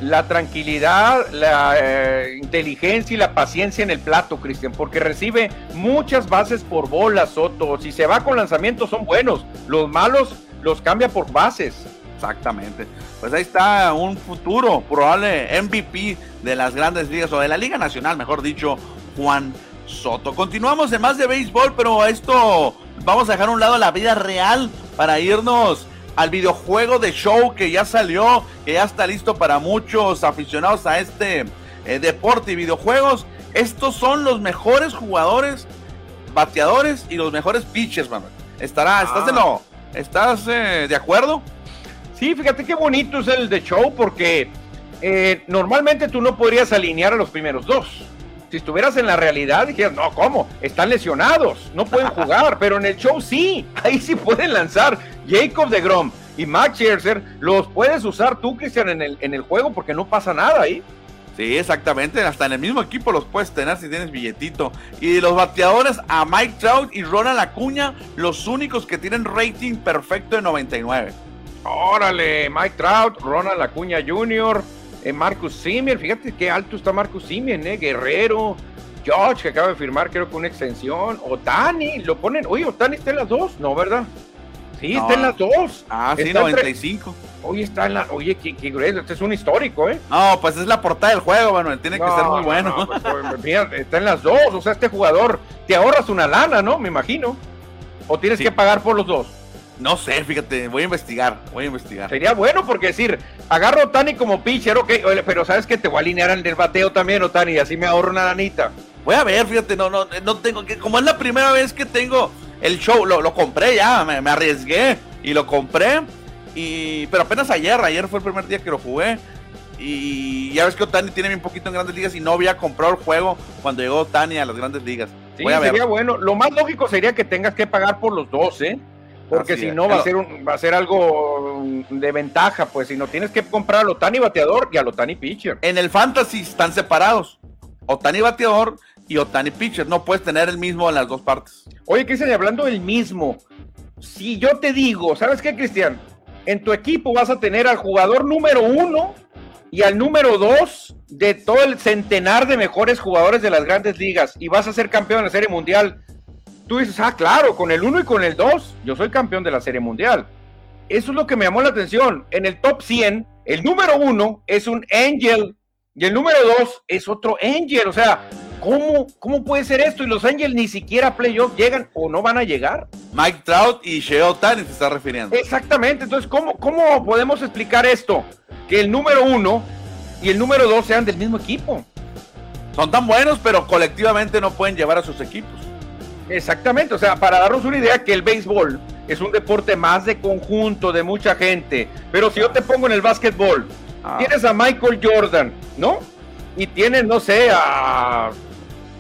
La tranquilidad, la eh, inteligencia y la paciencia en el plato, Cristian, porque recibe muchas bases por bola, Soto. Si se va con lanzamientos son buenos, los malos los cambia por bases. Exactamente. Pues ahí está un futuro probable MVP de las grandes ligas o de la Liga Nacional, mejor dicho, Juan Soto. Continuamos en más de béisbol, pero esto vamos a dejar a un lado la vida real para irnos al videojuego de show que ya salió, que ya está listo para muchos aficionados a este eh, deporte y videojuegos. Estos son los mejores jugadores, bateadores y los mejores pitchers, Manuel. Estará, ¿estás, de, ah. ¿estás eh, de acuerdo? Sí, fíjate qué bonito es el de show porque eh, normalmente tú no podrías alinear a los primeros dos. Si estuvieras en la realidad, dijeras, no, ¿cómo? Están lesionados, no pueden jugar, pero en el show sí, ahí sí pueden lanzar. Jacob de Grom y Max Scherzer los puedes usar tú, Cristian, en el, en el juego porque no pasa nada ahí. Sí, exactamente. Hasta en el mismo equipo los puedes tener si tienes billetito. Y los bateadores a Mike Trout y Ronald Acuña, los únicos que tienen rating perfecto de 99. Órale, Mike Trout, Ronald Acuña Jr., eh, Marcus Simeon, fíjate qué alto está Marcus Simeon, eh, Guerrero, George, que acaba de firmar creo que una extensión, Otani, lo ponen, oye, Otani está en las dos, no, ¿verdad? Sí, está en las dos. Ah, sí, Está 95. Oye, está en la. Oye, qué, qué. Este es un histórico, ¿eh? No, pues es la portada del juego, Manuel. Tiene que ser muy no, bueno. no, pues, pues, mira, está en las dos. O sea, este jugador te ahorras una lana, ¿no? Me imagino. O tienes Sí. que pagar por los dos. No sé, fíjate, voy a investigar, voy a investigar. Sería bueno porque decir, agarro a Otani como pitcher, ok, pero sabes que te voy a alinear al del bateo también, Otani, y así me ahorro una lanita. Voy a ver, fíjate, no, no, no tengo que, como es la primera vez que tengo el show, lo, lo compré ya, me, me arriesgué y lo compré. Y, pero apenas ayer, ayer fue el primer día que lo jugué. Y ya ves que Otani tiene bien poquito en grandes ligas y no había comprado el juego cuando llegó Otani a las grandes ligas. Sí, Voy a ver. sería bueno. Lo más lógico sería que tengas que pagar por los dos, ¿eh? Porque si no va a ser un, va a ser algo mm, de ventaja, pues si no tienes que comprar al Otani bateador y al Otani pitcher. En el fantasy están separados. Otani bateador y Otani pitcher. No puedes tener el mismo en las dos partes. Oye, Cristian, hablando del mismo, si yo te digo, ¿sabes qué, Cristian? En tu equipo vas a tener al jugador número uno y al número dos de todo el centenar de mejores jugadores de las grandes ligas y vas a ser campeón de la Serie Mundial. Tú dices, ah, claro, con el uno y con el dos, yo soy campeón de la Serie Mundial. Eso es lo que me llamó la atención. En el top 100, el número uno es un Angel y el número dos es otro Angel. O sea, ¿cómo, cómo puede ser esto? Y los Angels ni siquiera a playoff llegan o no van a llegar. Mike Trout y Shea Otani se está refiriendo. Exactamente. Entonces, ¿cómo, cómo podemos explicar esto? Que el número uno y el número dos sean del mismo equipo. Son tan buenos, pero colectivamente no pueden llevar a sus equipos. Exactamente, o sea, para darnos una idea que el béisbol es un deporte más de conjunto, de mucha gente, pero si yo te pongo en el básquetbol, Ah. tienes a Michael Jordan, ¿no? Y tienes, no sé, a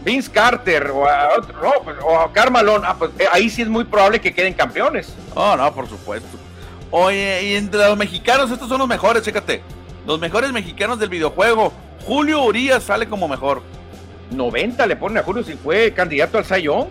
Vince Carter o a, otro, no, pues, o a Carmalón, ah, pues, eh, ahí sí es muy probable que queden campeones. Oh, no, por supuesto. Oye, y entre los mexicanos, estos son los mejores, chécate. Los mejores mexicanos del videojuego. Julio Urias sale como mejor. 90 le ponen a Julio si fue candidato al Sayón.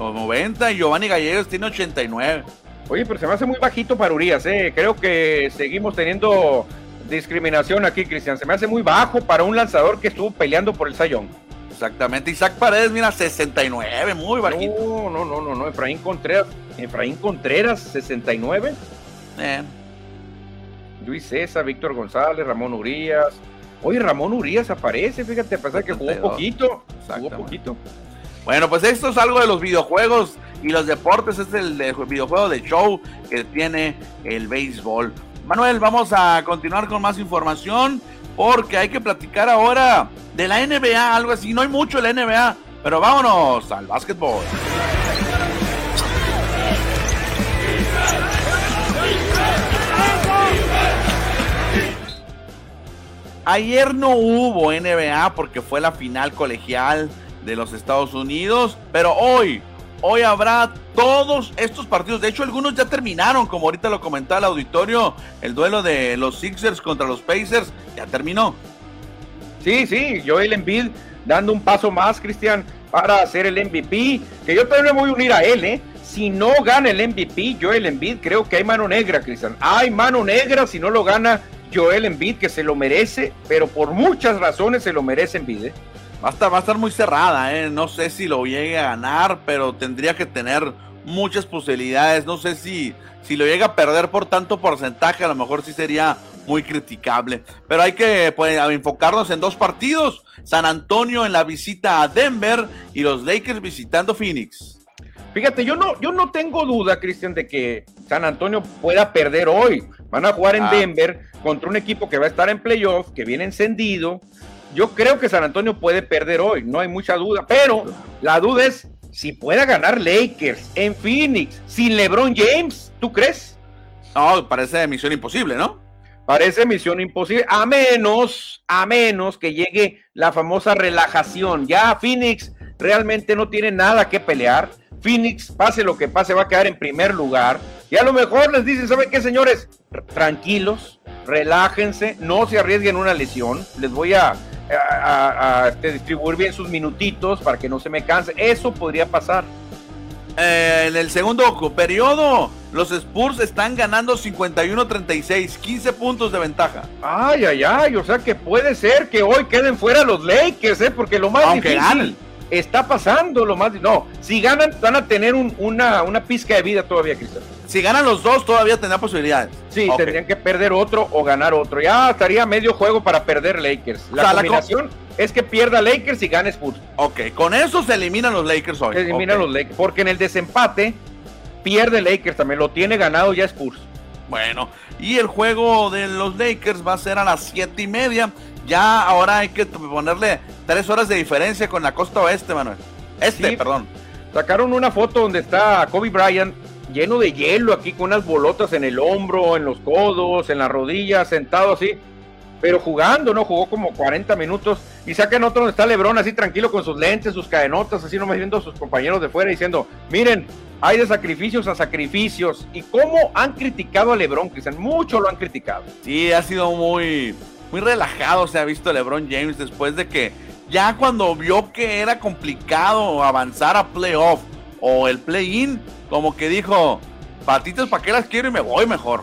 Con 90 y Giovanni Gallegos tiene 89. Oye, pero se me hace muy bajito para Urias, ¿eh? Creo que seguimos teniendo discriminación aquí, Cristian. Se me hace muy bajo para un lanzador que estuvo peleando por el Sayón. Exactamente. Isaac Paredes, mira, 69, muy bajito. No, no, no, no, no. Efraín Contreras, Efraín Contreras, 69. Eh, Luis César, Víctor González, Ramón Urias. Oye, Ramón Urias aparece, fíjate, a pesar que jugó 72. poquito. Jugó poquito. Bueno, pues esto es algo de los videojuegos y los deportes. Es el de- videojuego de show que tiene el béisbol. Manuel, vamos a continuar con más información porque hay que platicar ahora de la NBA, algo así. No hay mucho de la NBA, pero vámonos al básquetbol. Ayer no hubo NBA porque fue la final colegial de los Estados Unidos, pero hoy, hoy habrá todos estos partidos. De hecho, algunos ya terminaron, como ahorita lo comentaba el auditorio, el duelo de los Sixers contra los Pacers ya terminó. Sí, sí, Joel Embiid dando un paso más, Cristian, para hacer el MVP, que yo también me voy a unir a él, ¿eh? Si no gana el MVP, Joel Embiid, creo que hay mano negra, Cristian. Hay mano negra si no lo gana Joel Embiid, que se lo merece, pero por muchas razones se lo merece Embiid, ¿eh? Va a estar, va a estar muy cerrada, ¿eh? No sé si lo llegue a ganar, pero tendría que tener muchas posibilidades. No sé si, si lo llega a perder por tanto porcentaje, a lo mejor sí sería muy criticable. Pero hay que pues, enfocarnos en dos partidos. San Antonio en la visita a Denver y los Lakers visitando Phoenix. Fíjate, yo no, yo no tengo duda, Cristian, de que San Antonio pueda perder hoy. Van a jugar en Ah. Denver contra un equipo que va a estar en playoff, que viene encendido. Yo creo que San Antonio puede perder hoy, no hay mucha duda, pero la duda es si pueda ganar Lakers en Phoenix sin LeBron James, ¿tú crees? No, parece misión imposible, ¿no? Parece misión imposible, a menos, a menos que llegue la famosa relajación. Ya Phoenix realmente no tiene nada que pelear. Phoenix, pase lo que pase, va a quedar en primer lugar. Y a lo mejor les dicen, ¿saben qué, señores? Tranquilos, relájense, no se arriesguen una lesión. Les voy a, a- este, distribuir bien sus minutitos para que no se me canse. Eso podría pasar. Eh, en el segundo periodo, los Spurs están ganando 51-36, 15 puntos de ventaja. Ay, ay, ay, o sea que puede ser que hoy queden fuera los Lakers, ¿eh? Porque lo más Aunque difícil ganen. está pasando, lo más... No, si ganan van a tener un- una, una pizca de vida todavía, Cristian. Si ganan los dos, todavía tendrá posibilidades. Sí, tendrían que perder otro o ganar otro. Ya estaría medio juego para perder Lakers. La combinación es que pierda Lakers y gane Spurs. Ok, con eso se eliminan los Lakers hoy. Se eliminan los Lakers, porque en el desempate pierde Lakers también, lo tiene ganado ya Spurs. Bueno, y el juego de los Lakers va a ser a las siete y media. Ya ahora hay que ponerle tres horas de diferencia con la costa oeste, Manuel. Este, perdón. Sacaron una foto donde está Kobe Bryant lleno de hielo aquí con unas bolotas en el hombro, en los codos, en las rodillas, sentado así, pero jugando, ¿no? Jugó como 40 minutos y sacan otro donde está Lebron así tranquilo con sus lentes, sus cadenotas, así nomás viendo a sus compañeros de fuera diciendo, miren, hay de sacrificios a sacrificios. ¿Y cómo han criticado a Lebron, Cristian? Mucho lo han criticado. Sí, ha sido muy, muy relajado, se ha visto Lebron James después de que ya cuando vio que era complicado avanzar a playoff o el play-in, como que dijo, patitas, ¿para qué las quiero y me voy mejor?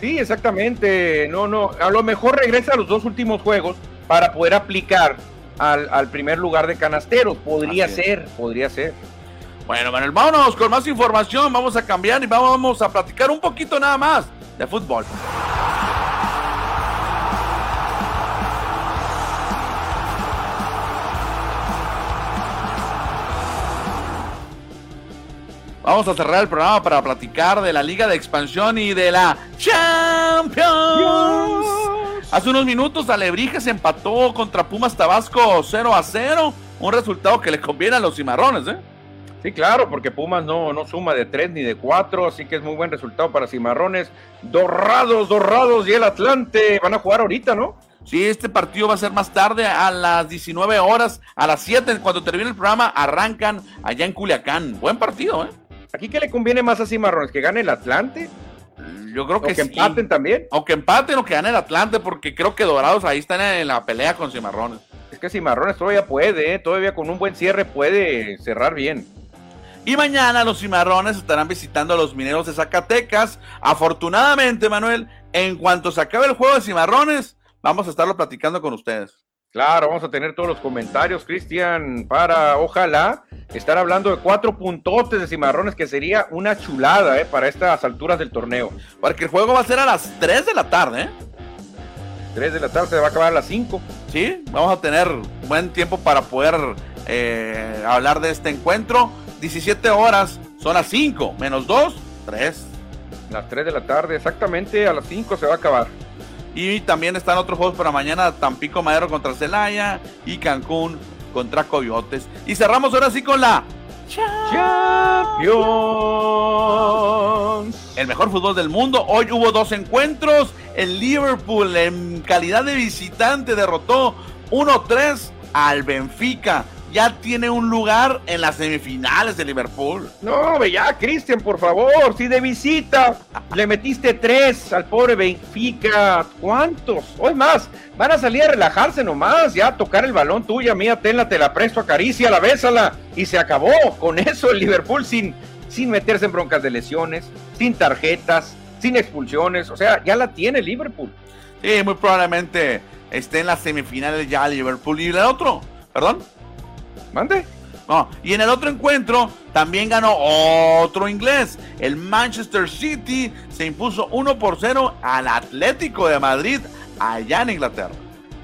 Sí, exactamente. No, no. A lo mejor regresa a los dos últimos juegos para poder aplicar al, primer lugar de canasteros. Podría ser, podría ser. Bueno, Manuel, vámonos con más información. Vamos a cambiar y vamos a platicar un poquito nada más de fútbol. Vamos a cerrar el programa para platicar de la Liga de Expansión y de la Champions. Hace unos minutos Alebrije se empató contra Pumas Tabasco 0 a 0. Un resultado que le conviene a los cimarrones, ¿eh? Sí, claro, porque Pumas no, no suma de 3 ni de 4, así que es muy buen resultado para Cimarrones. Dorrados, Dorrados y el Atlante van a jugar ahorita, ¿no? Sí, este partido va a ser más tarde, a las 19 horas, a las 7, cuando termine el programa, arrancan allá en Culiacán. Buen partido, ¿eh? ¿Aquí qué le conviene más a Cimarrones? ¿Que gane el Atlante? Yo creo que, que empaten también. Aunque empaten o que gane el Atlante, porque creo que Dorados ahí están en la pelea con Cimarrones. Es que Cimarrones todavía puede, ¿eh? todavía con un buen cierre puede cerrar bien. Y mañana los cimarrones estarán visitando a los mineros de Zacatecas. Afortunadamente, Manuel, en cuanto se acabe el juego de cimarrones, vamos a estarlo platicando con ustedes. Claro, vamos a tener todos los comentarios, Cristian, para ojalá estar hablando de cuatro puntotes de cimarrones, que sería una chulada ¿eh? para estas alturas del torneo. Porque el juego va a ser a las 3 de la tarde, ¿eh? 3 de la tarde, se va a acabar a las 5. Sí, vamos a tener buen tiempo para poder eh, hablar de este encuentro. 17 horas, son las 5, menos 2, 3. Las 3 de la tarde, exactamente a las 5 se va a acabar. Y también están otros juegos para mañana, Tampico Madero contra Celaya y Cancún contra Coyotes. Y cerramos ahora sí con la Champions. El mejor fútbol del mundo. Hoy hubo dos encuentros. El Liverpool en calidad de visitante derrotó 1-3 al Benfica ya tiene un lugar en las semifinales de Liverpool. No, ya, Cristian, por favor, si de visita le metiste tres al pobre Benfica, ¿cuántos? Hoy más, van a salir a relajarse nomás, ya tocar el balón tuya, mía, tenla, te la presto, acaricia, la bésala, y se acabó. Con eso el Liverpool sin, sin meterse en broncas de lesiones, sin tarjetas, sin expulsiones, o sea, ya la tiene Liverpool. Sí, muy probablemente esté en las semifinales ya Liverpool. ¿Y el otro? ¿Perdón? Mande. No, y en el otro encuentro también ganó otro inglés. El Manchester City se impuso 1 por 0 al Atlético de Madrid allá en Inglaterra.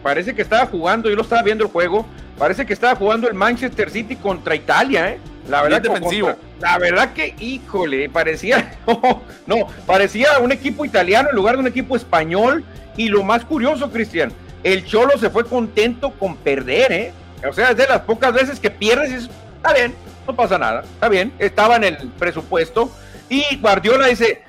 Parece que estaba jugando, yo lo estaba viendo el juego, parece que estaba jugando el Manchester City contra Italia, ¿eh? La verdad, que la verdad que, híjole, parecía, no, parecía un equipo italiano en lugar de un equipo español. Y lo más curioso, Cristian, el Cholo se fue contento con perder, ¿eh? O sea, es de las pocas veces que pierdes y está bien, no pasa nada, está bien, estaba en el presupuesto. Y Guardiola dice,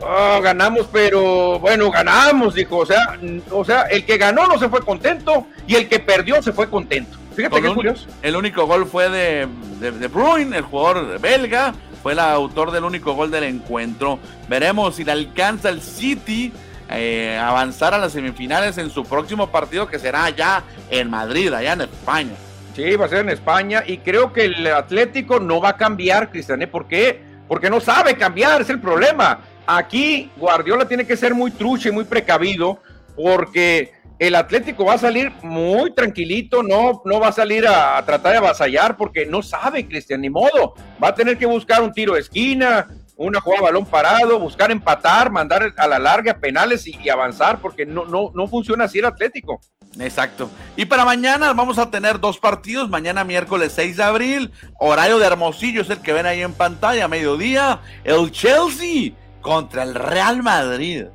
oh, ganamos, pero bueno, ganamos, dijo. O sea, o sea, el que ganó no se fue contento y el que perdió se fue contento. Fíjate qué curioso. El único gol fue de, de, de Bruin, el jugador belga, fue el autor del único gol del encuentro. Veremos si le alcanza el City eh, avanzar a las semifinales en su próximo partido que será allá en Madrid, allá en España. Sí, va a ser en España y creo que el Atlético no va a cambiar, Cristian. ¿eh? ¿Por qué? Porque no sabe cambiar, es el problema. Aquí Guardiola tiene que ser muy truche y muy precavido porque el Atlético va a salir muy tranquilito, no, no va a salir a, a tratar de avasallar porque no sabe, Cristian, ni modo. Va a tener que buscar un tiro de esquina, una jugada balón parado, buscar empatar, mandar a la larga penales y, avanzar, porque no, no, no funciona así el Atlético. Exacto. Y para mañana vamos a tener dos partidos. Mañana miércoles 6 de abril. Horario de Hermosillo es el que ven ahí en pantalla, mediodía. El Chelsea contra el Real Madrid.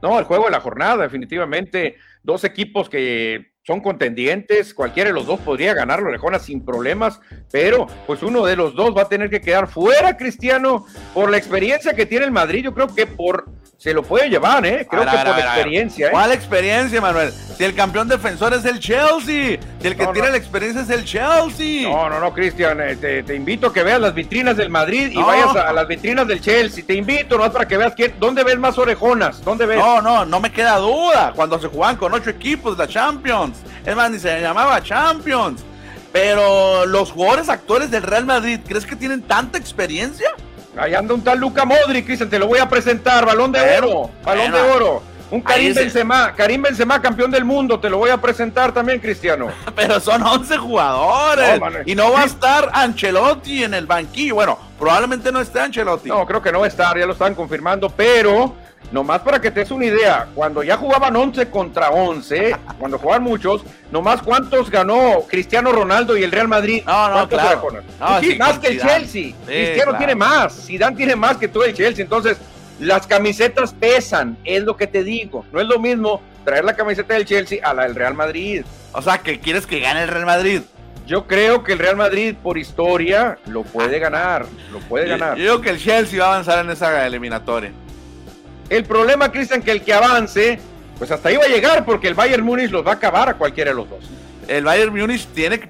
No, el juego de la jornada, definitivamente. Dos equipos que son contendientes, cualquiera de los dos podría ganarlo Orejona sin problemas, pero pues uno de los dos va a tener que quedar fuera, Cristiano, por la experiencia que tiene el Madrid, yo creo que por se lo puede llevar, ¿eh? Creo que por experiencia. ¿eh? ¿Cuál experiencia, Manuel? Si el campeón defensor es el Chelsea, si el que tiene la experiencia es el Chelsea. No, no, no, Cristian, eh, te, invito a que veas las vitrinas del Madrid y vayas a, las vitrinas del Chelsea. Te invito, no es para que veas quién, dónde ves más orejonas, dónde ves. No, no, no me queda duda. Cuando se jugaban con ocho equipos la Champions, es más, ni se llamaba Champions. Pero los jugadores actuales del Real Madrid, ¿crees que tienen tanta experiencia? Ahí anda un tal Luca Modric, Cristian, te lo voy a presentar, balón de oro, balón de oro. Un Karim Benzema, Karim Benzema, campeón del mundo, te lo voy a presentar también, Cristiano. Pero son 11 jugadores y no va a estar Ancelotti en el banquillo. Bueno, probablemente no esté Ancelotti. No, creo que no va a estar, ya lo están confirmando, pero Nomás para que te des una idea, cuando ya jugaban 11 contra 11, cuando jugaban muchos, nomás cuántos ganó Cristiano Ronaldo y el Real Madrid. No, no, claro. más que el Chelsea. Cristiano tiene más, Zidane tiene más que todo el Chelsea. Entonces, las camisetas pesan, es lo que te digo. No es lo mismo traer la camiseta del Chelsea a la del Real Madrid. O sea, que quieres que gane el Real Madrid. Yo creo que el Real Madrid, por historia, lo puede ganar. Lo puede ganar. Yo creo que el Chelsea va a avanzar en esa eliminatoria. El problema, Cristian, que el que avance, pues hasta ahí va a llegar, porque el Bayern Múnich los va a acabar a cualquiera de los dos. El Bayern Múnich tiene que,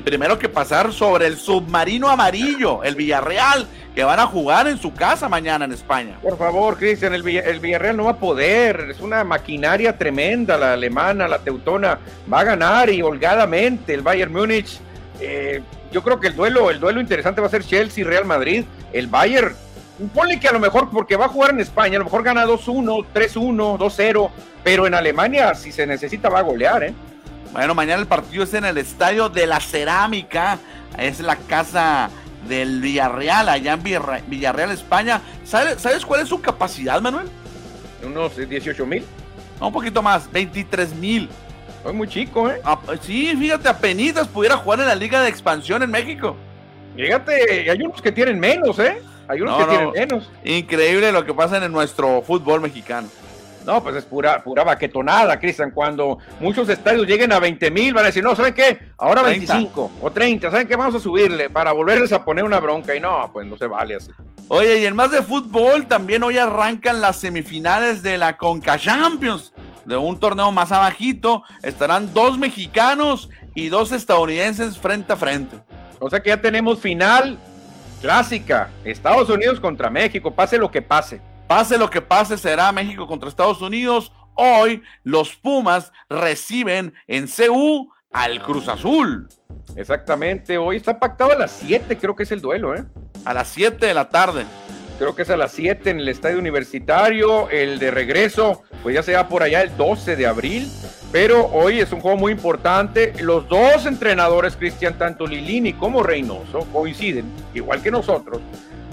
primero que pasar sobre el submarino amarillo, el Villarreal, que van a jugar en su casa mañana en España. Por favor, Cristian, el, Villarreal no va a poder. Es una maquinaria tremenda, la alemana, la teutona. Va a ganar y holgadamente el Bayern Múnich. Eh, yo creo que el duelo, el duelo interesante va a ser Chelsea-Real Madrid. El Bayern ponle que a lo mejor, porque va a jugar en España, a lo mejor gana 2-1, 3-1, 2-0, pero en Alemania, si se necesita, va a golear, ¿eh? Bueno, mañana el partido es en el Estadio de la Cerámica, es la casa del Villarreal, allá en Villarreal, España. ¿Sabes, ¿Sabes cuál es su capacidad, Manuel? Unos 18 mil. un poquito más, 23 mil. Es muy chico, ¿eh? Ah, sí, fíjate, apenas pudiera jugar en la Liga de Expansión en México. Fíjate, hay unos que tienen menos, ¿eh? Hay unos que tienen menos. Increíble lo que pasa en nuestro fútbol mexicano. No, pues es pura, pura baquetonada, Cristian. Cuando muchos estadios lleguen a 20 mil, van a decir, no, ¿saben qué? Ahora 25 o 30, ¿saben qué? Vamos a subirle para volverles a poner una bronca. Y no, pues no se vale así. Oye, y en más de fútbol, también hoy arrancan las semifinales de la Conca Champions. De un torneo más abajito, estarán dos mexicanos y dos estadounidenses frente a frente. O sea que ya tenemos final Clásica, Estados Unidos contra México, pase lo que pase. Pase lo que pase, será México contra Estados Unidos. Hoy los Pumas reciben en CU al Cruz Azul. Exactamente, hoy está pactado a las 7, creo que es el duelo, ¿eh? A las 7 de la tarde creo que es a las 7 en el estadio universitario. El de regreso, pues ya sea por allá el 12 de abril. Pero hoy es un juego muy importante. Los dos entrenadores, Cristian, tanto Lilini como Reynoso, coinciden, igual que nosotros,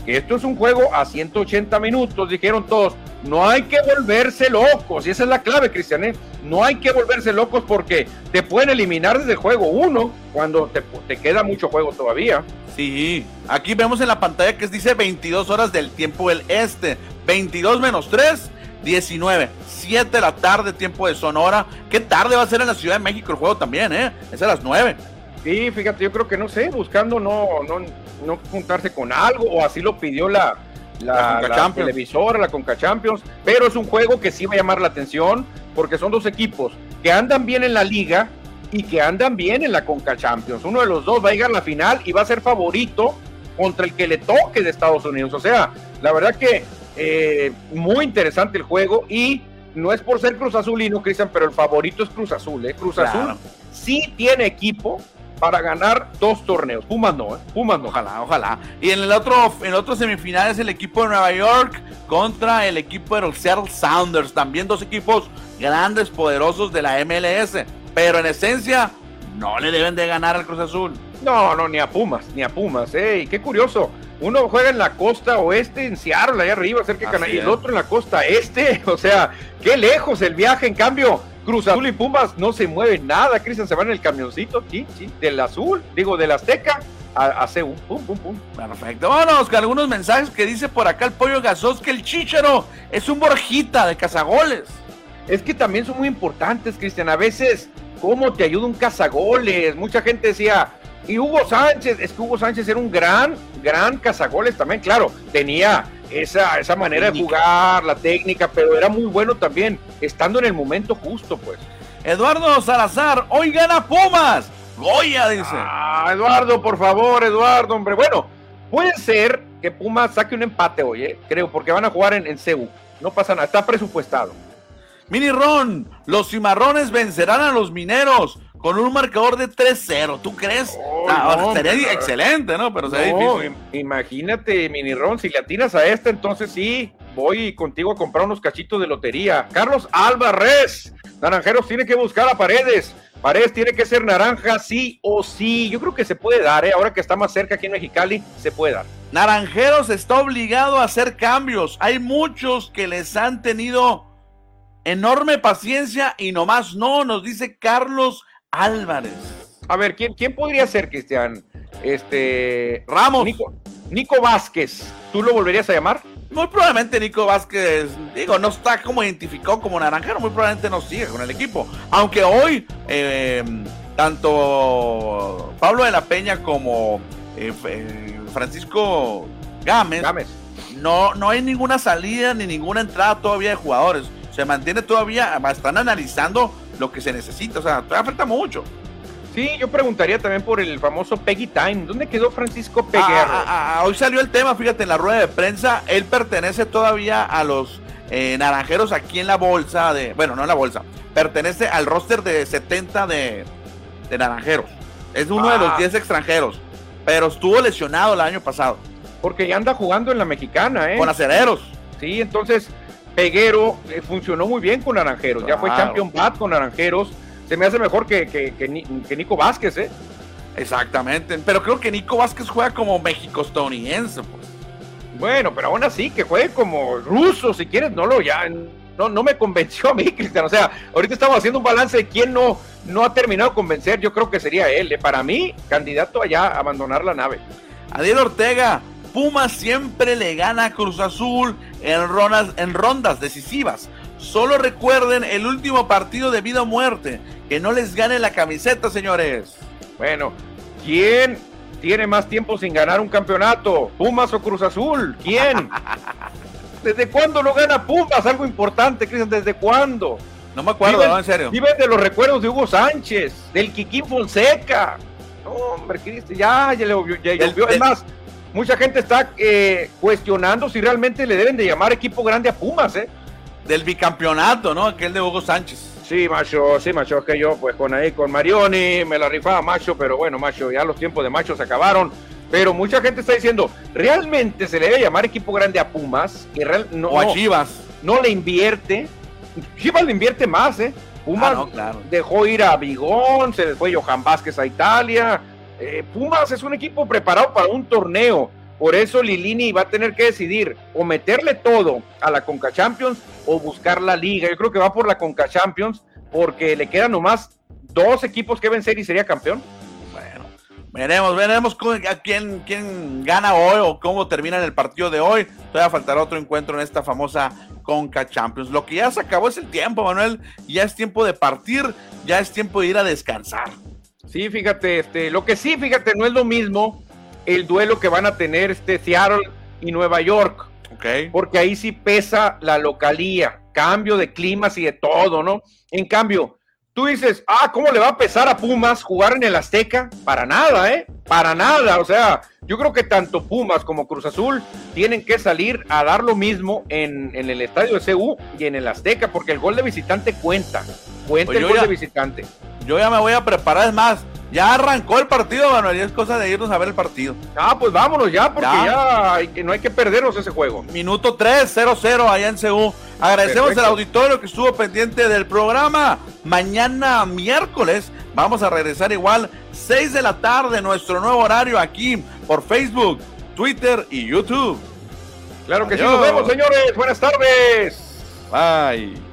que esto es un juego a 180 minutos. Dijeron todos, no hay que volverse locos. Y esa es la clave, Cristian. ¿eh? No hay que volverse locos porque te pueden eliminar desde el juego uno cuando te, te queda mucho juego todavía. Sí, aquí vemos en la pantalla que dice 22 horas del tiempo del este. 22 menos 3, 19. 7 de la tarde, tiempo de Sonora. Qué tarde va a ser en la Ciudad de México el juego también, ¿eh? Es a las 9. Sí, fíjate, yo creo que no sé, buscando no, no, no juntarse con algo, o así lo pidió la, la, la, televisora, la Conca Champions, pero es un juego que sí va a llamar la atención, porque son dos equipos que andan bien en la liga, y que andan bien en la Conca Champions. Uno de los dos va a llegar a la final y va a ser favorito contra el que le toque de Estados Unidos. O sea, la verdad que eh, muy interesante el juego y no es por ser Cruz Azulino, Cristian, pero el favorito es Cruz Azul. ¿eh? Cruz Azul sí tiene equipo para ganar dos torneos. Pumas no, ¿eh? Pumas no. Ojalá, ojalá. Y en el otro, en el otro semifinal es el equipo de Nueva York contra el equipo de los Seattle Sounders. También dos equipos grandes, poderosos de la MLS pero en esencia no le deben de ganar al Cruz Azul. No, no, ni a Pumas, ni a Pumas, eh. Y qué curioso. Uno juega en la costa oeste, en Seattle, allá arriba, cerca de Canadá, y el otro en la costa este. O sea, qué lejos el viaje. En cambio, Cruz Azul y Pumas no se mueven nada. Cristian se va en el camioncito, sí, sí, del azul, digo, del Azteca a, a Pum, pum, pum. Perfecto. Vámonos con algunos mensajes que dice por acá el pollo gasos que el chichero es un borjita de cazagoles. Es que también son muy importantes, Cristian. A veces, ¿cómo te ayuda un cazagoles? Mucha gente decía, y Hugo Sánchez, es que Hugo Sánchez era un gran, gran cazagoles también, claro, tenía esa, esa manera de jugar, la técnica, pero era muy bueno también, estando en el momento justo, pues. Eduardo Salazar, hoy gana Pumas. Goya, dice. Ah, Eduardo, por favor, Eduardo, hombre. Bueno, puede ser que Pumas saque un empate hoy, ¿eh? creo, porque van a jugar en, en CEU. No pasa nada, está presupuestado. Mini Ron, los cimarrones vencerán a los mineros con un marcador de 3-0. ¿Tú crees? Ah, sería excelente, ¿no? Pero sería difícil. Imagínate, Mini Ron, si le atinas a esta, entonces sí, voy contigo a comprar unos cachitos de lotería. Carlos Álvarez, Naranjeros tiene que buscar a Paredes. Paredes tiene que ser naranja sí o sí. Yo creo que se puede dar, ¿eh? ahora que está más cerca aquí en Mexicali, se puede dar. Naranjeros está obligado a hacer cambios. Hay muchos que les han tenido enorme paciencia y nomás no, nos dice Carlos Álvarez. A ver, ¿quién, quién podría ser, Cristian? Este. Ramos. Nico, Nico Vázquez. ¿Tú lo volverías a llamar? Muy probablemente Nico Vázquez, digo, no está como identificado como naranjero, muy probablemente no sigue con el equipo. Aunque hoy, eh, tanto Pablo de la Peña como eh, eh, Francisco Gámez, No, no hay ninguna salida ni ninguna entrada todavía de jugadores. Se mantiene todavía, están analizando lo que se necesita, o sea, todavía falta mucho. Sí, yo preguntaría también por el famoso Peggy Time. ¿Dónde quedó Francisco Peguero? Ah, ah, ah, hoy salió el tema, fíjate, en la rueda de prensa. Él pertenece todavía a los eh, naranjeros aquí en la bolsa de. Bueno, no en la bolsa. Pertenece al roster de 70 de, de naranjeros. Es uno de los 10 extranjeros. Pero estuvo lesionado el año pasado. Porque ya anda jugando en la mexicana, ¿eh? Con acereros. Sí, entonces Peguero eh, funcionó muy bien con naranjeros. Ya fue champion bat con naranjeros se me hace mejor que, que, Nico Vázquez, ¿eh? Exactamente, pero creo que Nico Vázquez juega como México-estadounidense, pues. Bueno, pero aún así, que juegue como ruso, si quieres, no lo ya. No, no me convenció a mí, Cristian. O sea, ahorita estamos haciendo un balance de quién no, no ha terminado de convencer. Yo creo que sería él. ¿eh? Para mí, candidato allá a abandonar la nave. Adiel Ortega, Puma siempre le gana a Cruz Azul en rondas, en rondas decisivas. Solo recuerden el último partido de vida o muerte. Que no les gane la camiseta, señores. Bueno, ¿quién tiene más tiempo sin ganar un campeonato? ¿Pumas o Cruz Azul? ¿Quién? ¿Desde cuándo no gana Pumas? Algo importante, Cristian, ¿desde cuándo? No me acuerdo, no, en serio. Viven de los recuerdos de Hugo Sánchez, del Kikín Fonseca. hombre, Cristian, ya, ya le ya, Es más, mucha gente está eh, cuestionando si realmente le deben de llamar equipo grande a Pumas, ¿eh? Del bicampeonato, ¿no? Aquel de Hugo Sánchez. Sí, macho, sí, macho, es que yo, pues con ahí, con Marioni, me la rifaba, macho, pero bueno, macho, ya los tiempos de macho se acabaron. Pero mucha gente está diciendo, ¿realmente se le debe llamar equipo grande a Pumas? Y real, no, o a Chivas. No, le invierte. Chivas le invierte más, ¿eh? Pumas ah, dejó ir a Bigón, se fue Johan Vázquez a Italia. Eh, Pumas es un equipo preparado para un torneo. Por eso Lilini va a tener que decidir o meterle todo a la Conca Champions o buscar la liga. Yo creo que va por la Conca Champions porque le quedan nomás dos equipos que vencer y sería campeón. Bueno, veremos, veremos a quién, quién gana hoy o cómo termina el partido de hoy. Todavía faltará otro encuentro en esta famosa Conca Champions. Lo que ya se acabó es el tiempo, Manuel. Ya es tiempo de partir, ya es tiempo de ir a descansar. Sí, fíjate, este, lo que sí, fíjate, no es lo mismo el duelo que van a tener este Seattle y Nueva York. Okay. Porque ahí sí pesa la localía, cambio de climas y de todo, ¿no? En cambio, tú dices, ah, ¿cómo le va a pesar a Pumas jugar en el Azteca? Para nada, ¿eh? Para nada. O sea, yo creo que tanto Pumas como Cruz Azul tienen que salir a dar lo mismo en, el estadio de CU y en el Azteca, porque el gol de visitante cuenta. Cuenta pues el gol de visitante. Yo ya me voy a preparar, es más, Ya arrancó el partido, Manuel, y es cosa de irnos a ver el partido. Ah, pues vámonos ya, porque ya, no hay que perdernos ese juego. Minuto 3, 0-0 allá en Seúl. Agradecemos al auditorio que estuvo pendiente del programa. Mañana miércoles vamos a regresar igual 6 de la tarde, nuestro nuevo horario aquí por Facebook, Twitter y YouTube. Claro que sí, nos vemos, señores. Buenas tardes. Bye.